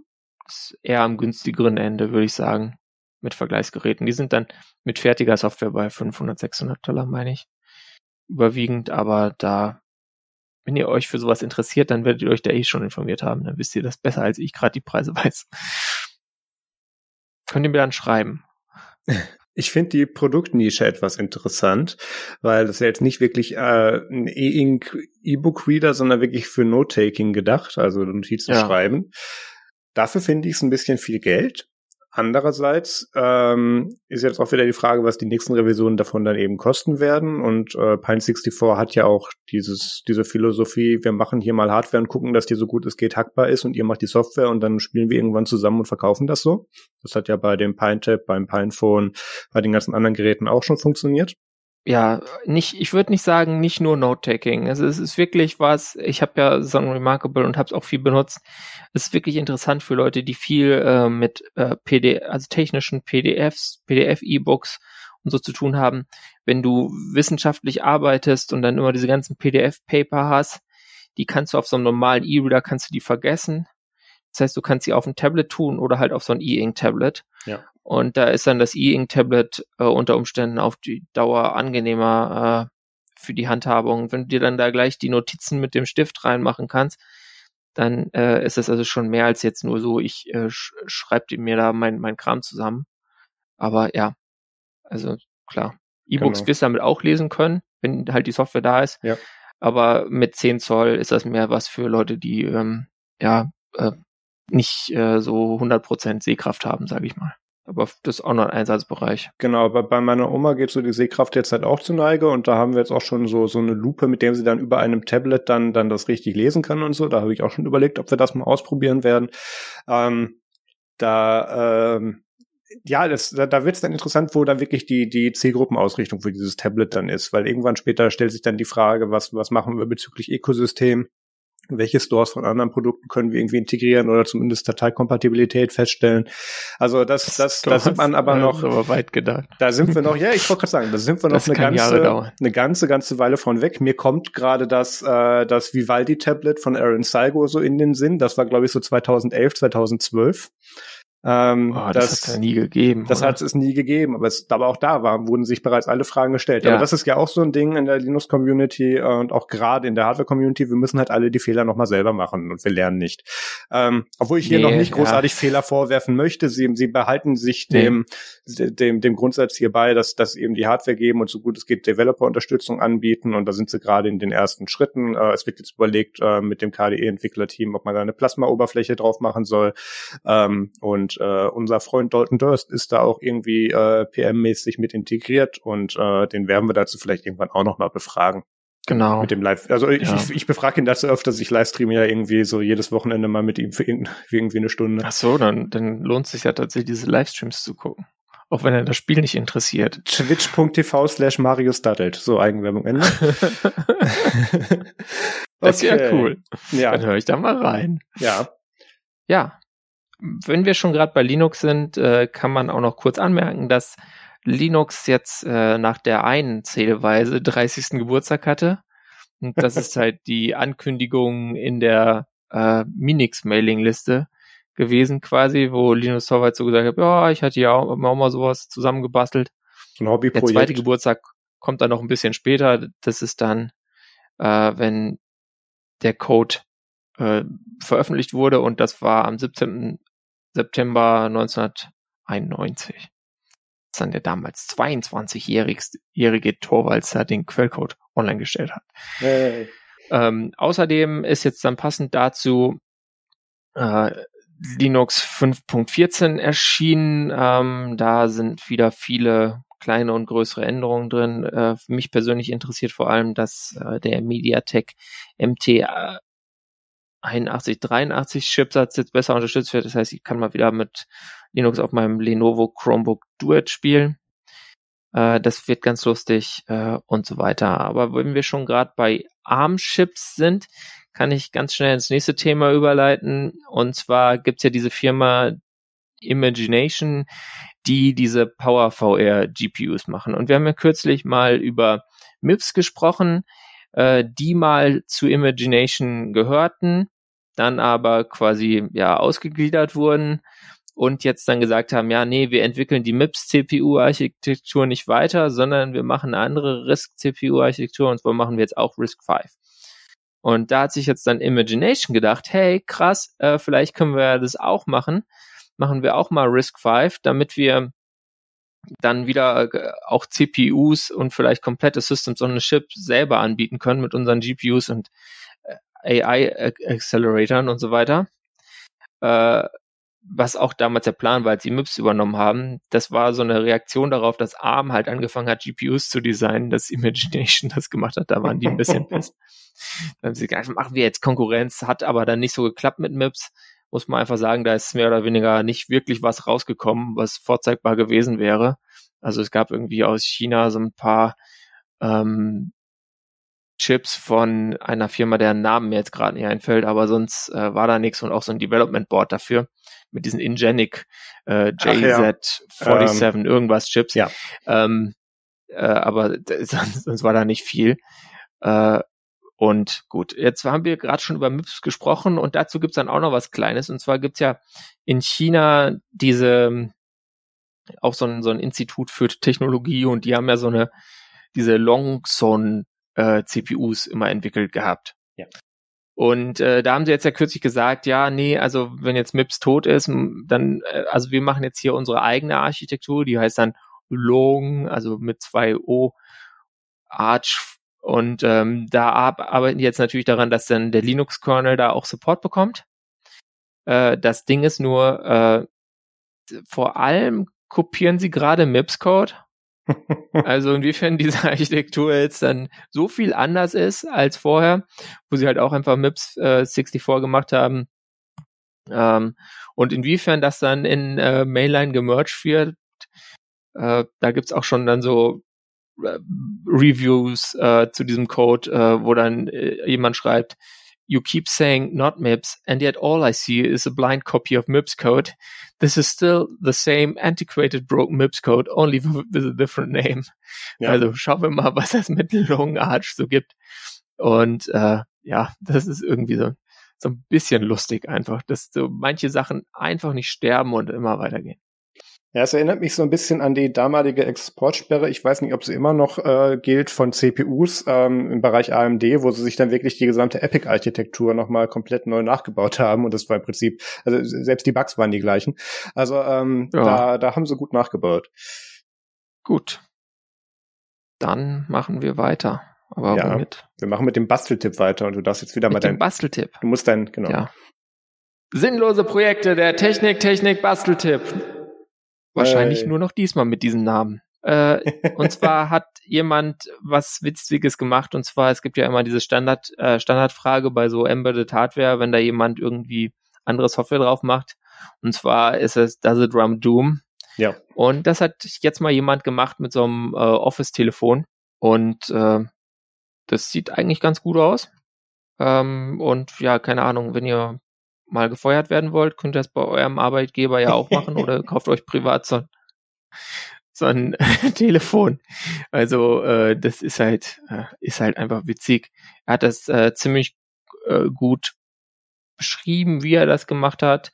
eher am günstigeren Ende, würde ich sagen, mit Vergleichsgeräten. Die sind dann mit fertiger Software bei 500, 600 Dollar, meine ich, überwiegend, aber da, wenn ihr euch für sowas interessiert, dann werdet ihr euch da eh schon informiert haben, dann wisst ihr das besser, als ich gerade die Preise weiß. Könnt ihr mir dann schreiben.
Ich finde die Produktnische etwas interessant, weil das ja jetzt nicht wirklich äh, ein E-Ink E-Book-Reader, sondern wirklich für Note-Taking gedacht, also Notizen ja. schreiben. Dafür finde ich es ein bisschen viel Geld. Andererseits ähm, ist jetzt auch wieder die Frage, was die nächsten Revisionen davon dann eben kosten werden. Und äh, Pine64 hat ja auch dieses, diese Philosophie, wir machen hier mal Hardware und gucken, dass die so gut es geht hackbar ist und ihr macht die Software und dann spielen wir irgendwann zusammen und verkaufen das so. Das hat ja bei dem PineTap, beim PinePhone, bei den ganzen anderen Geräten auch schon funktioniert
ja, nicht, ich würde nicht sagen, nicht nur Note-Taking. Also es ist wirklich was, ich habe ja Sun Remarkable und habe es auch viel benutzt. Es ist wirklich interessant für Leute, die viel äh, mit äh, PD, also technischen PDFs, PDF-E-Books und so zu tun haben. Wenn du wissenschaftlich arbeitest und dann immer diese ganzen PDF-Paper hast, die kannst du auf so einem normalen E-Reader kannst du die vergessen. Das heißt, du kannst sie auf ein Tablet tun oder halt auf so ein E-Ink-Tablet.
Ja.
Und da ist dann das E-Ink-Tablet äh, unter Umständen auf die Dauer angenehmer äh, für die Handhabung. Wenn du dir dann da gleich die Notizen mit dem Stift reinmachen kannst, dann äh, ist es also schon mehr als jetzt nur so, ich äh, sch schreibe mir da mein, mein Kram zusammen. Aber ja, also klar. E-Books genau. wirst du damit auch lesen können, wenn halt die Software da ist.
Ja.
Aber mit 10 Zoll ist das mehr was für Leute, die ähm, ja äh, nicht äh, so 100% Sehkraft haben, sage ich mal. Aber das ist auch noch ein Einsatzbereich.
Genau, aber bei meiner Oma geht so die Sehkraft jetzt halt auch zu Neige und da haben wir jetzt auch schon so, so eine Lupe, mit der sie dann über einem Tablet dann, dann das richtig lesen kann und so. Da habe ich auch schon überlegt, ob wir das mal ausprobieren werden. Ähm, da, ähm, ja, das, da, da wird es dann interessant, wo dann wirklich die, die Zielgruppenausrichtung für dieses Tablet dann ist, weil irgendwann später stellt sich dann die Frage, was, was machen wir bezüglich Ökosystem? Welche Stores von anderen Produkten können wir irgendwie integrieren oder zumindest Dateikompatibilität feststellen. Also das, das, da sind man aber noch
aber weit gedacht.
Da sind wir noch, ja, ich wollte gerade sagen, da sind wir noch eine ganze, eine ganze, ganze Weile von weg. Mir kommt gerade das, äh, das Vivaldi-Tablet von Aaron Salgo so in den Sinn. Das war, glaube ich, so 2011, 2012.
Ähm, oh, das, das hat es nie gegeben.
Das hat es nie gegeben, aber, es, aber auch da war, wurden sich bereits alle Fragen gestellt. Ja. Aber das ist ja auch so ein Ding in der Linux-Community äh, und auch gerade in der Hardware-Community. Wir müssen halt alle die Fehler nochmal selber machen und wir lernen nicht. Ähm, obwohl ich hier nee, noch nicht großartig ja. Fehler vorwerfen möchte. Sie, sie behalten sich dem, nee. dem, dem Grundsatz hierbei, dass, dass eben die Hardware geben und so gut es geht Developer-Unterstützung anbieten und da sind sie gerade in den ersten Schritten. Äh, es wird jetzt überlegt äh, mit dem KDE-Entwicklerteam, ob man da eine Plasma-Oberfläche drauf machen soll ähm, und äh, unser Freund Dalton Durst ist da auch irgendwie äh, PM-mäßig mit integriert und äh, den werden wir dazu vielleicht irgendwann auch noch mal befragen.
Genau.
Mit dem Live. Also ich, ja. ich, ich befrage ihn dazu öfter, ich livestreame ja irgendwie so jedes Wochenende mal mit ihm für, irgendwie eine Stunde.
Ach so, dann, dann lohnt es sich ja tatsächlich, diese Livestreams zu gucken. Auch wenn er das Spiel nicht interessiert.
Twitch.tv slash Marius Daddelt. So Eigenwerbung Ende.
das okay. ist ja cool. Ja. Dann höre ich da mal rein.
Ja.
Ja, wenn wir schon gerade bei Linux sind, äh, kann man auch noch kurz anmerken, dass Linux jetzt äh, nach der einen Zählweise 30. Geburtstag hatte. Und das ist halt die Ankündigung in der äh, Minix-Mailing-Liste gewesen quasi, wo Linus Torvalds so gesagt hat, ja, ich hatte ja auch, auch mal sowas zusammengebastelt.
Ein Hobbyprojekt.
Der zweite Geburtstag kommt dann noch ein bisschen später. Das ist dann, äh, wenn der Code äh, veröffentlicht wurde und das war am 17. September 1991. Das ist dann der damals 22-jährige Torvalds, der den Quellcode online gestellt hat.
Hey.
Ähm, außerdem ist jetzt dann passend dazu äh, Linux 5.14 erschienen. Ähm, da sind wieder viele kleine und größere Änderungen drin. Äh, mich persönlich interessiert vor allem, dass äh, der MediaTek MT 8183 Chipsatz jetzt besser unterstützt wird. Das heißt, ich kann mal wieder mit Linux auf meinem Lenovo Chromebook Duet spielen. Äh, das wird ganz lustig äh, und so weiter. Aber wenn wir schon gerade bei ARM-Chips sind, kann ich ganz schnell ins nächste Thema überleiten. Und zwar gibt's ja diese Firma Imagination, die diese Power VR GPUs machen. Und wir haben ja kürzlich mal über MIPS gesprochen, äh, die mal zu Imagination gehörten, dann aber quasi ja ausgegliedert wurden und jetzt dann gesagt haben, ja, nee, wir entwickeln die MIPS CPU-Architektur nicht weiter, sondern wir machen eine andere RISC-CPU-Architektur und zwar machen wir jetzt auch RISC-V. Und da hat sich jetzt dann Imagination gedacht, hey, krass, äh, vielleicht können wir das auch machen. Machen wir auch mal RISC-V, damit wir dann wieder äh, auch CPUs und vielleicht komplette Systems on a Chip selber anbieten können mit unseren GPUs und äh, AI-Acceleratoren und so weiter. Äh, was auch damals der Plan war, als sie MIPS übernommen haben, das war so eine Reaktion darauf, dass ARM halt angefangen hat, GPUs zu designen, dass Imagination das gemacht hat, da waren die ein bisschen pissed. Dann haben sie gesagt, machen wir jetzt Konkurrenz, hat aber dann nicht so geklappt mit MIPS, muss man einfach sagen, da ist mehr oder weniger nicht wirklich was rausgekommen, was vorzeigbar gewesen wäre. Also es gab irgendwie aus China so ein paar ähm, Chips von einer Firma, deren Namen mir jetzt gerade nicht einfällt, aber sonst äh, war da nichts und auch so ein Development Board dafür mit diesen Ingenic äh, JZ47 ja. ähm, irgendwas Chips.
Ja.
Ähm, äh, aber sonst, sonst war da nicht viel. Äh, und gut, jetzt haben wir gerade schon über MIPS gesprochen und dazu gibt's dann auch noch was Kleines. Und zwar gibt's ja in China diese auch so ein, so ein Institut für Technologie und die haben ja so eine diese Longson äh, CPUs immer entwickelt gehabt.
Ja.
Und äh, da haben sie jetzt ja kürzlich gesagt, ja, nee, also wenn jetzt MIPS tot ist, dann, äh, also wir machen jetzt hier unsere eigene Architektur, die heißt dann Long, also mit zwei O, Arch. Und ähm, da arbeiten die jetzt natürlich daran, dass dann der Linux-Kernel da auch Support bekommt. Äh, das Ding ist nur, äh, vor allem kopieren sie gerade MIPS-Code also inwiefern diese Architektur jetzt dann so viel anders ist als vorher, wo sie halt auch einfach MIPS äh, 64 gemacht haben. Ähm, und inwiefern das dann in äh, Mainline gemerged wird, äh, da gibt's auch schon dann so Reviews äh, zu diesem Code, äh, wo dann äh, jemand schreibt, you keep saying not MIPS, and yet all I see is a blind copy of MIPS code. This is still the same antiquated broken MIPS code, only with a different name. Ja. Also schauen wir mal, was Long Arch so gibt. Und äh, ja, das ist irgendwie so, so ein bisschen lustig einfach, dass so manche Sachen einfach nicht sterben und immer weitergehen.
Ja, es erinnert mich so ein bisschen an die damalige Exportsperre. Ich weiß nicht, ob sie immer noch äh, gilt von CPUs ähm, im Bereich AMD, wo sie sich dann wirklich die gesamte Epic-Architektur nochmal komplett neu nachgebaut haben. Und das war im Prinzip, also selbst die Bugs waren die gleichen. Also ähm, ja. da, da haben sie gut nachgebaut.
Gut. Dann machen wir weiter. Aber
ja, womit? Wir machen mit dem Basteltipp weiter und du darfst jetzt wieder
mit
mal dein
Basteltipp.
Du musst dein, genau.
Ja. Sinnlose Projekte, der Technik, Technik, Basteltipp. Wahrscheinlich äh. nur noch diesmal mit diesem Namen. Äh, und zwar hat jemand was Witziges gemacht und zwar, es gibt ja immer diese Standard, äh, Standardfrage bei so Embedded Hardware, wenn da jemand irgendwie andere Software drauf macht. Und zwar ist es Does it run Doom?
Ja.
Und das hat jetzt mal jemand gemacht mit so einem äh, Office-Telefon. Und äh, das sieht eigentlich ganz gut aus. Ähm, und ja, keine Ahnung, wenn ihr mal gefeuert werden wollt, könnt ihr das bei eurem Arbeitgeber ja auch machen oder kauft euch privat so, so ein Telefon. Also äh, das ist halt äh, ist halt einfach witzig. Er hat das äh, ziemlich äh, gut beschrieben, wie er das gemacht hat.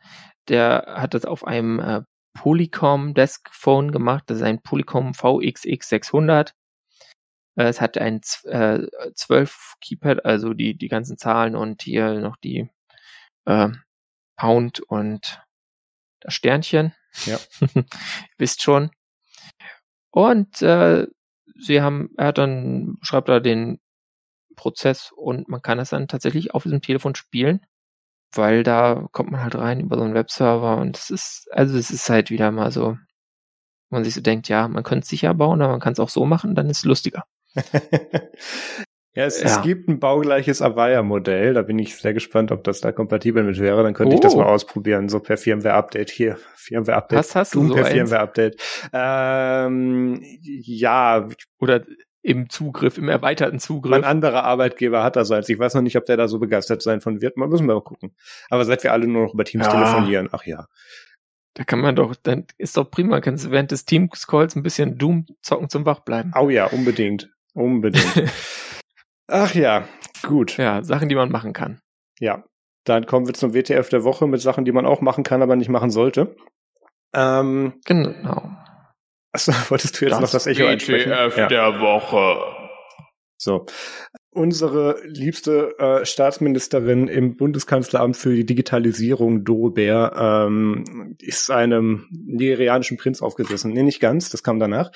Der hat das auf einem äh, Polycom Desk Phone gemacht. Das ist ein Polycom VXX 600. Äh, es hat ein äh, 12 Keypad, also die die ganzen Zahlen und hier noch die äh, Pound und das Sternchen.
Ja.
Wisst schon. Und äh, sie haben, er hat dann, schreibt da den Prozess und man kann das dann tatsächlich auf diesem Telefon spielen, weil da kommt man halt rein über so einen Webserver und es ist, also es ist halt wieder mal so, man sich so denkt, ja, man könnte es sicher bauen, aber man kann es auch so machen, dann ist es lustiger.
Ja, es, ja. es gibt ein baugleiches Avaya-Modell. Da bin ich sehr gespannt, ob das da kompatibel mit wäre. Dann könnte oh. ich das mal oh. ausprobieren. So per Firmware-Update hier. Firmware-Update.
Was hast du so
per Firmware-Update. Ähm, ja.
Oder im Zugriff, im erweiterten Zugriff.
Mein anderer Arbeitgeber hat das als. Ich weiß noch nicht, ob der da so begeistert sein von wird. Mal müssen wir mal gucken. Aber seit wir alle nur noch über Teams ja. telefonieren, ach ja.
Da kann man doch, dann ist doch prima, kannst du während des Teams-Calls ein bisschen Doom zocken zum Wachbleiben.
Oh ja, unbedingt. Unbedingt. Ach ja, gut.
Ja, Sachen, die man machen kann.
Ja, dann kommen wir zum WTF der Woche mit Sachen, die man auch machen kann, aber nicht machen sollte.
Ähm, genau.
Achso, wolltest du jetzt das noch das Echo
WTF ja. der Woche.
So. Unsere liebste äh, Staatsministerin im Bundeskanzleramt für die Digitalisierung, Doro Bär, ähm, ist einem nigerianischen Prinz aufgesessen. Nee, nicht ganz, das kam danach.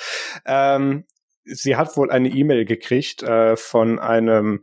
Ähm, sie hat wohl eine E-Mail gekriegt äh, von einem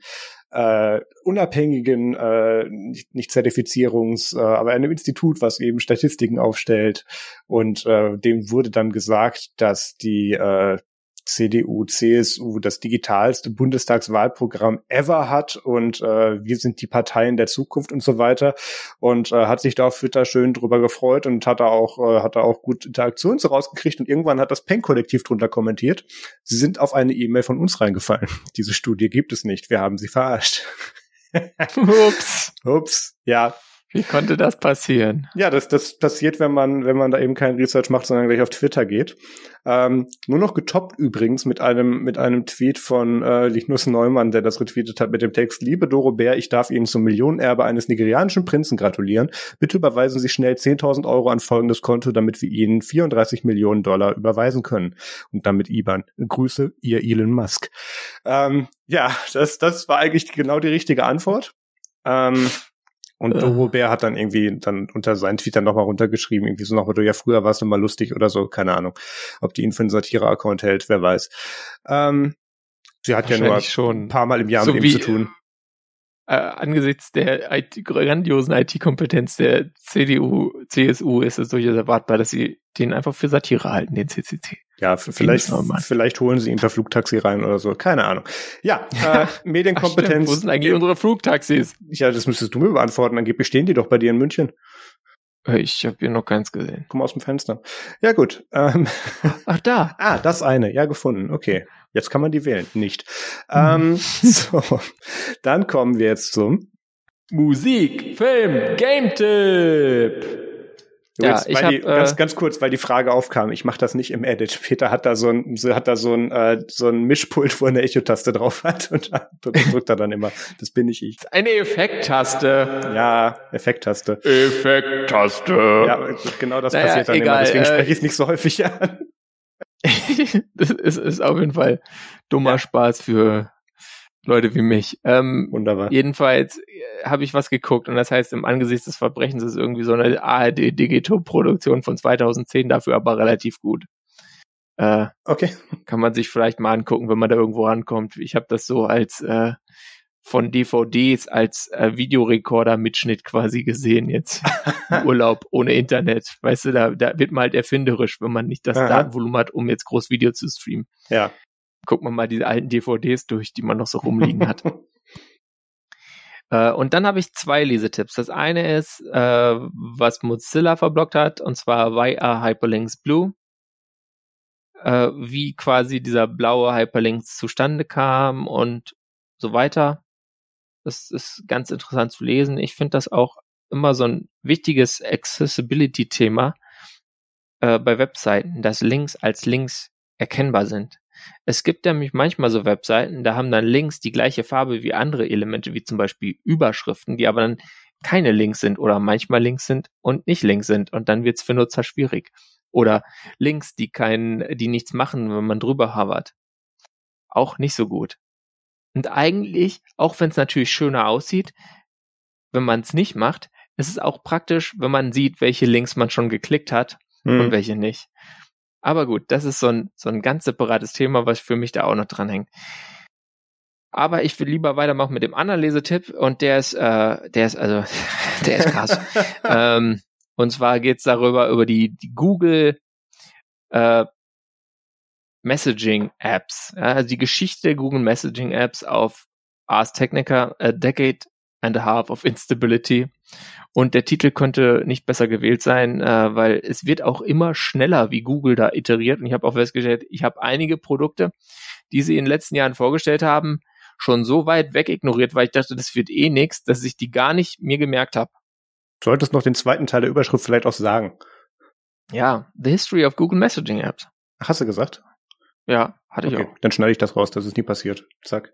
äh, unabhängigen, äh, nicht, nicht Zertifizierungs, äh, aber einem Institut, was eben Statistiken aufstellt. Und äh, dem wurde dann gesagt, dass die äh, CDU, CSU das digitalste Bundestagswahlprogramm ever hat und äh, wir sind die Parteien der Zukunft und so weiter und äh, hat sich da auf Twitter schön drüber gefreut und hat da auch äh, hat da auch gut Interaktionen so rausgekriegt und irgendwann hat das Pen-Kollektiv drunter kommentiert. Sie sind auf eine E-Mail von uns reingefallen. Diese Studie gibt es nicht. Wir haben sie verarscht.
Ups.
Ups. Ja,
wie konnte das passieren?
Ja, das, das passiert, wenn man, wenn man da eben kein Research macht, sondern gleich auf Twitter geht. Ähm, nur noch getoppt übrigens mit einem, mit einem Tweet von äh, Linus Neumann, der das retweetet hat mit dem Text, liebe Doro Bär, ich darf Ihnen zum Millionenerbe eines nigerianischen Prinzen gratulieren. Bitte überweisen Sie schnell 10.000 Euro an folgendes Konto, damit wir Ihnen 34 Millionen Dollar überweisen können. Und damit IBAN. Grüße, Ihr Elon Musk. Ähm, ja, das, das war eigentlich genau die richtige Antwort. Ähm, und Doro Bär hat dann irgendwie dann unter seinen Tweet dann nochmal runtergeschrieben, irgendwie so noch, du ja früher warst du mal lustig oder so, keine Ahnung. Ob die ihn für einen Satire-Account hält, wer weiß. Ähm, sie hat ja nur schon. ein paar Mal im Jahr so mit ihm zu tun.
Äh, angesichts der IT, grandiosen IT-Kompetenz der CDU, CSU ist es durchaus erwartbar, dass sie den einfach für Satire halten, den CCC.
Ja, vielleicht, vielleicht holen sie ihn per Flugtaxi rein oder so. Keine Ahnung. Ja, äh, Medienkompetenz.
Ach, Wo sind eigentlich unsere Flugtaxis?
Ja, das müsstest du mir beantworten. Angeblich stehen die doch bei dir in München.
Ich habe hier noch keins gesehen.
Komm aus dem Fenster. Ja, gut. Ähm,
Ach, da.
ah, das eine. Ja, gefunden. Okay. Jetzt kann man die wählen. Nicht. Ähm, so. Dann kommen wir jetzt zum
Musik, Film, Game
Ja, ich hab, die, ganz, äh, ganz kurz, weil die Frage aufkam. Ich mache das nicht im Edit. Peter hat da so ein, hat da so ein, äh, so ein Mischpult, wo eine Echo-Taste drauf hat und drückt er dann immer. Das bin nicht ich.
Eine Effekttaste.
Ja, Effekttaste.
Effekttaste.
Ja, genau das naja, passiert dann egal, immer. Deswegen äh, spreche ich es nicht so häufig an.
das ist, ist auf jeden Fall dummer ja. Spaß für Leute wie mich. Ähm,
Wunderbar.
Jedenfalls äh, habe ich was geguckt und das heißt, im Angesicht des Verbrechens ist irgendwie so eine ARD-Digito-Produktion von 2010, dafür aber relativ gut. Äh,
okay.
Kann man sich vielleicht mal angucken, wenn man da irgendwo rankommt. Ich habe das so als äh, von DVDs als äh, Videorekorder-Mitschnitt quasi gesehen jetzt. Urlaub ohne Internet. Weißt du, da, da wird man halt erfinderisch, wenn man nicht das Aha. Datenvolumen hat, um jetzt groß Video zu streamen.
Ja
guckt man mal diese alten DVDs durch, die man noch so rumliegen hat. äh, und dann habe ich zwei Lesetipps. Das eine ist, äh, was Mozilla verblockt hat, und zwar Why are Hyperlinks Blue? Äh, wie quasi dieser blaue Hyperlinks zustande kam und so weiter. Das ist ganz interessant zu lesen. Ich finde das auch immer so ein wichtiges Accessibility-Thema äh, bei Webseiten, dass Links als Links erkennbar sind. Es gibt nämlich manchmal so Webseiten, da haben dann Links die gleiche Farbe wie andere Elemente, wie zum Beispiel Überschriften, die aber dann keine Links sind oder manchmal Links sind und nicht Links sind und dann wird's für Nutzer schwierig. Oder Links, die kein, die nichts machen, wenn man drüber hovert. Auch nicht so gut. Und eigentlich, auch wenn es natürlich schöner aussieht, wenn man es nicht macht, ist es auch praktisch, wenn man sieht, welche Links man schon geklickt hat hm. und welche nicht. Aber gut, das ist so ein, so ein ganz separates Thema, was für mich da auch noch dranhängt. Aber ich will lieber weitermachen mit dem anderen Lesetipp und der ist, äh, der ist also, der ist krass. ähm, und zwar geht's darüber über die, die Google äh, Messaging Apps, ja, also die Geschichte der Google Messaging Apps auf Ars Technica, A Decade and a Half of Instability. Und der Titel könnte nicht besser gewählt sein, äh, weil es wird auch immer schneller, wie Google da iteriert. Und ich habe auch festgestellt, ich habe einige Produkte, die sie in den letzten Jahren vorgestellt haben, schon so weit weg ignoriert, weil ich dachte, das wird eh nichts, dass ich die gar nicht mir gemerkt habe.
Solltest noch den zweiten Teil der Überschrift vielleicht auch sagen.
Ja, The History of Google Messaging Apps.
Hast du gesagt?
Ja, hatte okay, ich auch.
Dann schneide ich das raus, das ist nie passiert. Zack.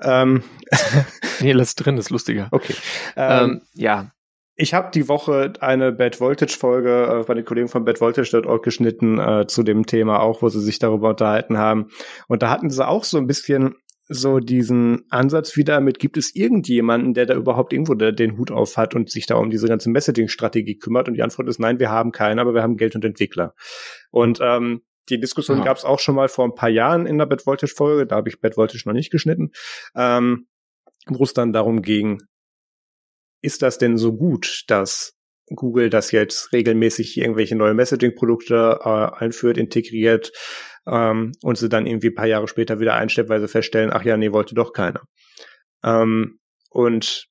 Ähm.
nee, lass drin, das ist lustiger.
Okay.
Ähm, ähm, ja.
Ich habe die Woche eine Bad Voltage Folge äh, bei den Kollegen von Bad Voltage.org geschnitten äh, zu dem Thema auch, wo sie sich darüber unterhalten haben. Und da hatten sie auch so ein bisschen so diesen Ansatz wieder mit, gibt es irgendjemanden, der da überhaupt irgendwo den Hut auf hat und sich da um diese ganze Messaging-Strategie kümmert? Und die Antwort ist nein, wir haben keinen, aber wir haben Geld und Entwickler. Und ähm, die Diskussion ja. gab es auch schon mal vor ein paar Jahren in der Bad Voltage Folge, da habe ich Bad Voltage noch nicht geschnitten, ähm, wo es dann darum ging, ist das denn so gut, dass Google das jetzt regelmäßig irgendwelche neue Messaging-Produkte äh, einführt, integriert ähm, und sie dann irgendwie paar Jahre später wieder einstellt, weil sie feststellen, ach ja, nee, wollte doch keiner. Ähm, und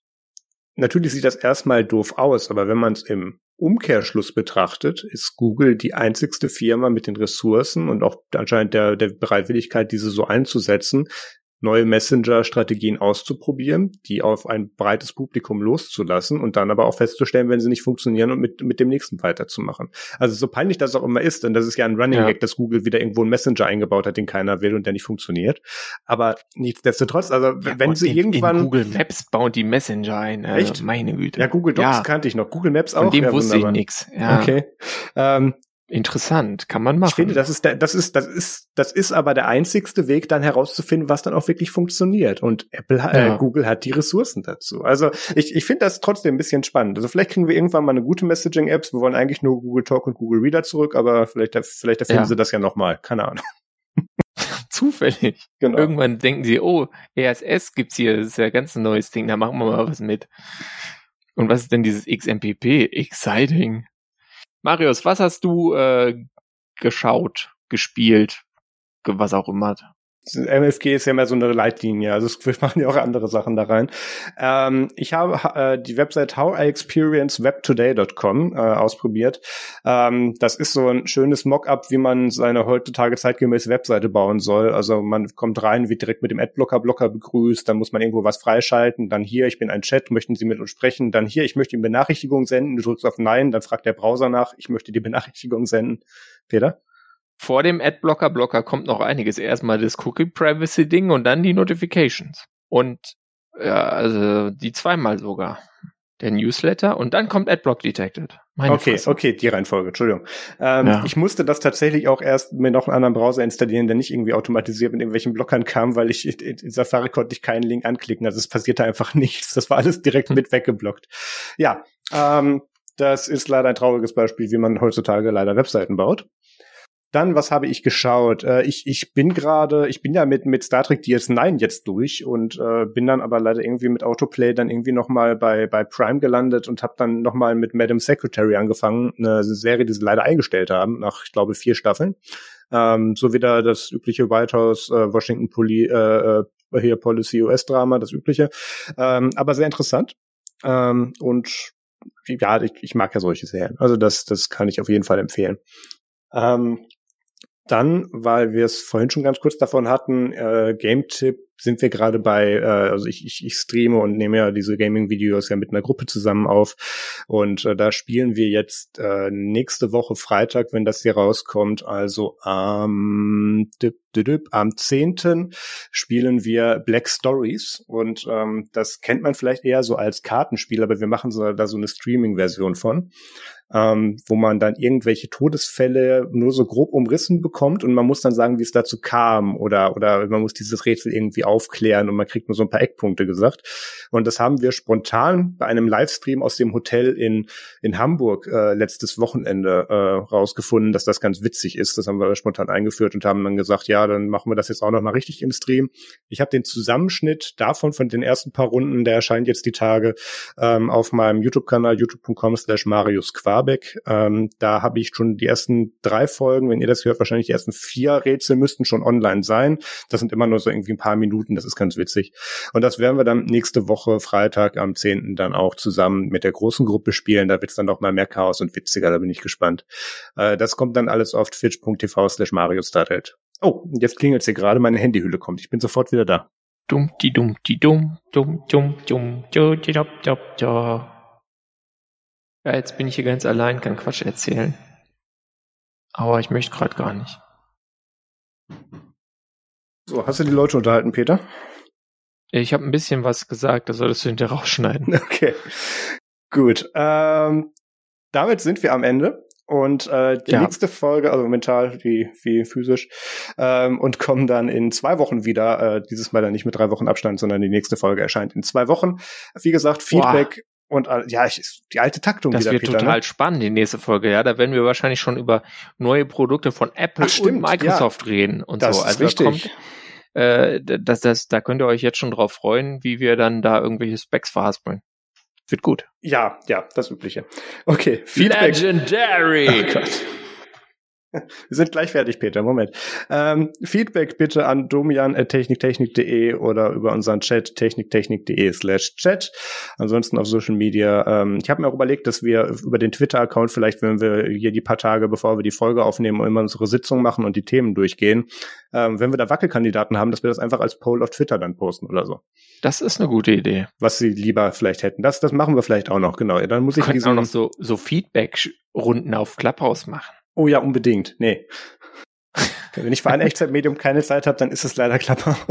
natürlich sieht das erstmal doof aus, aber wenn man es im Umkehrschluss betrachtet, ist Google die einzigste Firma mit den Ressourcen und auch anscheinend der, der Bereitwilligkeit, diese so einzusetzen, neue Messenger-Strategien auszuprobieren, die auf ein breites Publikum loszulassen und dann aber auch festzustellen, wenn sie nicht funktionieren und mit, mit dem nächsten weiterzumachen. Also so peinlich das auch immer ist, denn das ist ja ein Running Gag, ja. dass Google wieder irgendwo einen Messenger eingebaut hat, den keiner will und der nicht funktioniert. Aber nichtsdestotrotz, also ja, wenn sie
in,
irgendwann...
In Google Maps bauen die Messenger ein. Also Echt? Meine Güte.
Ja, Google Docs ja. kannte ich noch. Google Maps auch. Von
dem wusste wunderbar. ich nichts. Ja.
Okay. Ähm,
Interessant, kann man machen.
Ich finde, das ist, der, das ist, das ist, das ist aber der einzigste Weg, dann herauszufinden, was dann auch wirklich funktioniert. Und Apple, äh, ja. äh, Google hat die Ressourcen dazu. Also ich, ich finde das trotzdem ein bisschen spannend. Also vielleicht kriegen wir irgendwann mal eine gute Messaging-Apps. Wir wollen eigentlich nur Google Talk und Google Reader zurück, aber vielleicht, vielleicht erfinden ja. sie das ja nochmal. Keine Ahnung.
Zufällig. Genau. Irgendwann denken sie, oh, RSS gibt's hier, das ist ja ganz ein neues Ding, da machen wir mal was mit. Und was ist denn dieses XMPP? Exciting. Marius, was hast du äh, geschaut, gespielt, was auch immer?
MFG ist ja mehr so eine Leitlinie, also wir machen ja auch andere Sachen da rein. Ähm, ich habe äh, die Website howiexperiencewebtoday.com äh, ausprobiert. Ähm, das ist so ein schönes Mockup, wie man seine heutzutage zeitgemäße Webseite bauen soll. Also man kommt rein, wird direkt mit dem Adblocker-Blocker begrüßt, dann muss man irgendwo was freischalten, dann hier, ich bin ein Chat, möchten Sie mit uns sprechen, dann hier, ich möchte Ihnen Benachrichtigung senden, du drückst auf Nein, dann fragt der Browser nach, ich möchte die Benachrichtigung senden. Peter?
Vor dem Adblocker-Blocker kommt noch einiges. Erstmal das Cookie-Privacy-Ding und dann die Notifications. Und ja, also die zweimal sogar. Der Newsletter und dann kommt Adblock Detected.
Meine okay, Fresse. okay, die Reihenfolge, Entschuldigung. Ähm, ja. Ich musste das tatsächlich auch erst mir noch einen anderen Browser installieren, der nicht irgendwie automatisiert mit irgendwelchen Blockern kam, weil ich in Safari konnte ich keinen Link anklicken. Also es passierte einfach nichts. Das war alles direkt mit weggeblockt. Ja, ähm, das ist leider ein trauriges Beispiel, wie man heutzutage leider Webseiten baut. Dann, was habe ich geschaut? Äh, ich, ich bin gerade, ich bin ja mit, mit Star Trek DS9 jetzt durch und äh, bin dann aber leider irgendwie mit Autoplay dann irgendwie nochmal bei, bei Prime gelandet und habe dann nochmal mit Madam Secretary angefangen, eine Serie, die sie leider eingestellt haben, nach, ich glaube, vier Staffeln. Ähm, so wieder das übliche White House, äh, Washington Poli, äh, äh hier Policy US-Drama, das übliche. Ähm, aber sehr interessant. Ähm, und ja, ich, ich mag ja solche Serien. Also das, das kann ich auf jeden Fall empfehlen. Ähm, dann, weil wir es vorhin schon ganz kurz davon hatten, äh, Game-Tipp sind wir gerade bei, äh, also ich, ich, ich streame und nehme ja diese Gaming-Videos ja mit einer Gruppe zusammen auf. Und äh, da spielen wir jetzt äh, nächste Woche Freitag, wenn das hier rauskommt, also am, dip, dip, dip, am 10. spielen wir Black Stories. Und ähm, das kennt man vielleicht eher so als Kartenspiel, aber wir machen so, da so eine Streaming-Version von ähm, wo man dann irgendwelche Todesfälle nur so grob umrissen bekommt und man muss dann sagen, wie es dazu kam oder oder man muss dieses Rätsel irgendwie aufklären und man kriegt nur so ein paar Eckpunkte gesagt. Und das haben wir spontan bei einem Livestream aus dem Hotel in, in Hamburg äh, letztes Wochenende äh, rausgefunden, dass das ganz witzig ist. Das haben wir spontan eingeführt und haben dann gesagt, ja, dann machen wir das jetzt auch noch mal richtig im Stream. Ich habe den Zusammenschnitt davon von den ersten paar Runden, der erscheint jetzt die Tage ähm, auf meinem YouTube-Kanal youtube.com slash Marius Quabeck. Ähm, da habe ich schon die ersten drei Folgen, wenn ihr das hört, wahrscheinlich die ersten vier Rätsel müssten schon online sein. Das sind immer nur so irgendwie ein paar Minuten, Minuten. Das ist ganz witzig. Und das werden wir dann nächste Woche, Freitag am 10. dann auch zusammen mit der großen Gruppe spielen. Da wird's dann noch mal mehr Chaos und witziger. Da bin ich gespannt. Äh, das kommt dann alles auf twitch.tv slash Mario Startelt. Oh, jetzt klingelt's hier gerade. Meine Handyhülle kommt. Ich bin sofort wieder da.
Dum, die dum, die dum, dum, dum, dum, dum, dum, dum, dum. Ja, jetzt bin ich hier ganz allein, kann Quatsch erzählen. Aber ich möchte gerade gar nicht.
So, hast du die Leute unterhalten, Peter?
Ich habe ein bisschen was gesagt, das solltest du hinterher rausschneiden.
Okay. Gut. Ähm, damit sind wir am Ende. Und äh, die ja. nächste Folge, also mental wie, wie physisch, ähm, und kommen dann in zwei Wochen wieder. Äh, dieses Mal dann nicht mit drei Wochen Abstand, sondern die nächste Folge erscheint in zwei Wochen. Wie gesagt, Feedback. Und ja, ich, die alte Taktung
das
wieder.
Das wird
Peter,
total ne? spannend, die nächste Folge, ja. Da werden wir wahrscheinlich schon über neue Produkte von Apple Ach, stimmt, und Microsoft ja. reden und
das
so.
Also richtig. kommt,
äh, das, das, da könnt ihr euch jetzt schon drauf freuen, wie wir dann da irgendwelche Specs verhaspeln. Wird gut.
Ja, ja, das Übliche. Okay.
Feedback. Legendary. Oh Gott.
Wir sind gleich fertig, Peter. Moment. Ähm, Feedback bitte an domian.techniktechnik.de oder über unseren Chat techniktechnik.de slash chat. Ansonsten auf Social Media. Ähm, ich habe mir auch überlegt, dass wir über den Twitter-Account vielleicht, wenn wir hier die paar Tage, bevor wir die Folge aufnehmen, immer unsere Sitzung machen und die Themen durchgehen, ähm, wenn wir da Wackelkandidaten haben, dass wir das einfach als Poll auf Twitter dann posten oder so.
Das ist eine gute Idee.
Was sie lieber vielleicht hätten. Das, das machen wir vielleicht auch noch, genau. Dann muss ich
diesen auch noch so, so Feedback-Runden auf Clubhouse machen.
Oh ja, unbedingt. Nee. Wenn ich für ein Echtzeitmedium keine Zeit habe, dann ist es leider Klapper.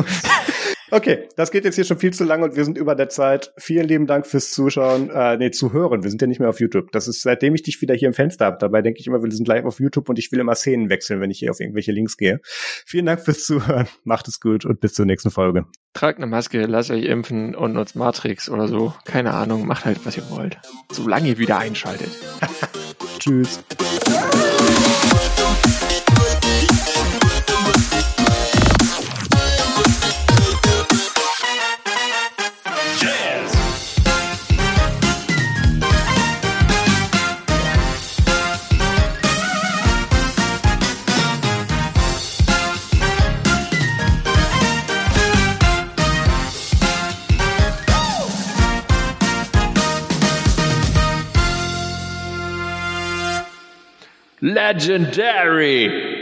Okay, das geht jetzt hier schon viel zu lang und wir sind über der Zeit. Vielen lieben Dank fürs Zuschauen, äh, nee, Zuhören. Wir sind ja nicht mehr auf YouTube. Das ist, seitdem ich dich wieder hier im Fenster habe. Dabei denke ich immer, wir sind live auf YouTube und ich will immer Szenen wechseln, wenn ich hier auf irgendwelche Links gehe. Vielen Dank fürs Zuhören. Macht es gut und bis zur nächsten Folge.
Tragt eine Maske, lasst euch impfen und nutzt Matrix oder so. Keine Ahnung, macht halt, was ihr wollt. Solange ihr wieder einschaltet.
Tschüss.
Legendary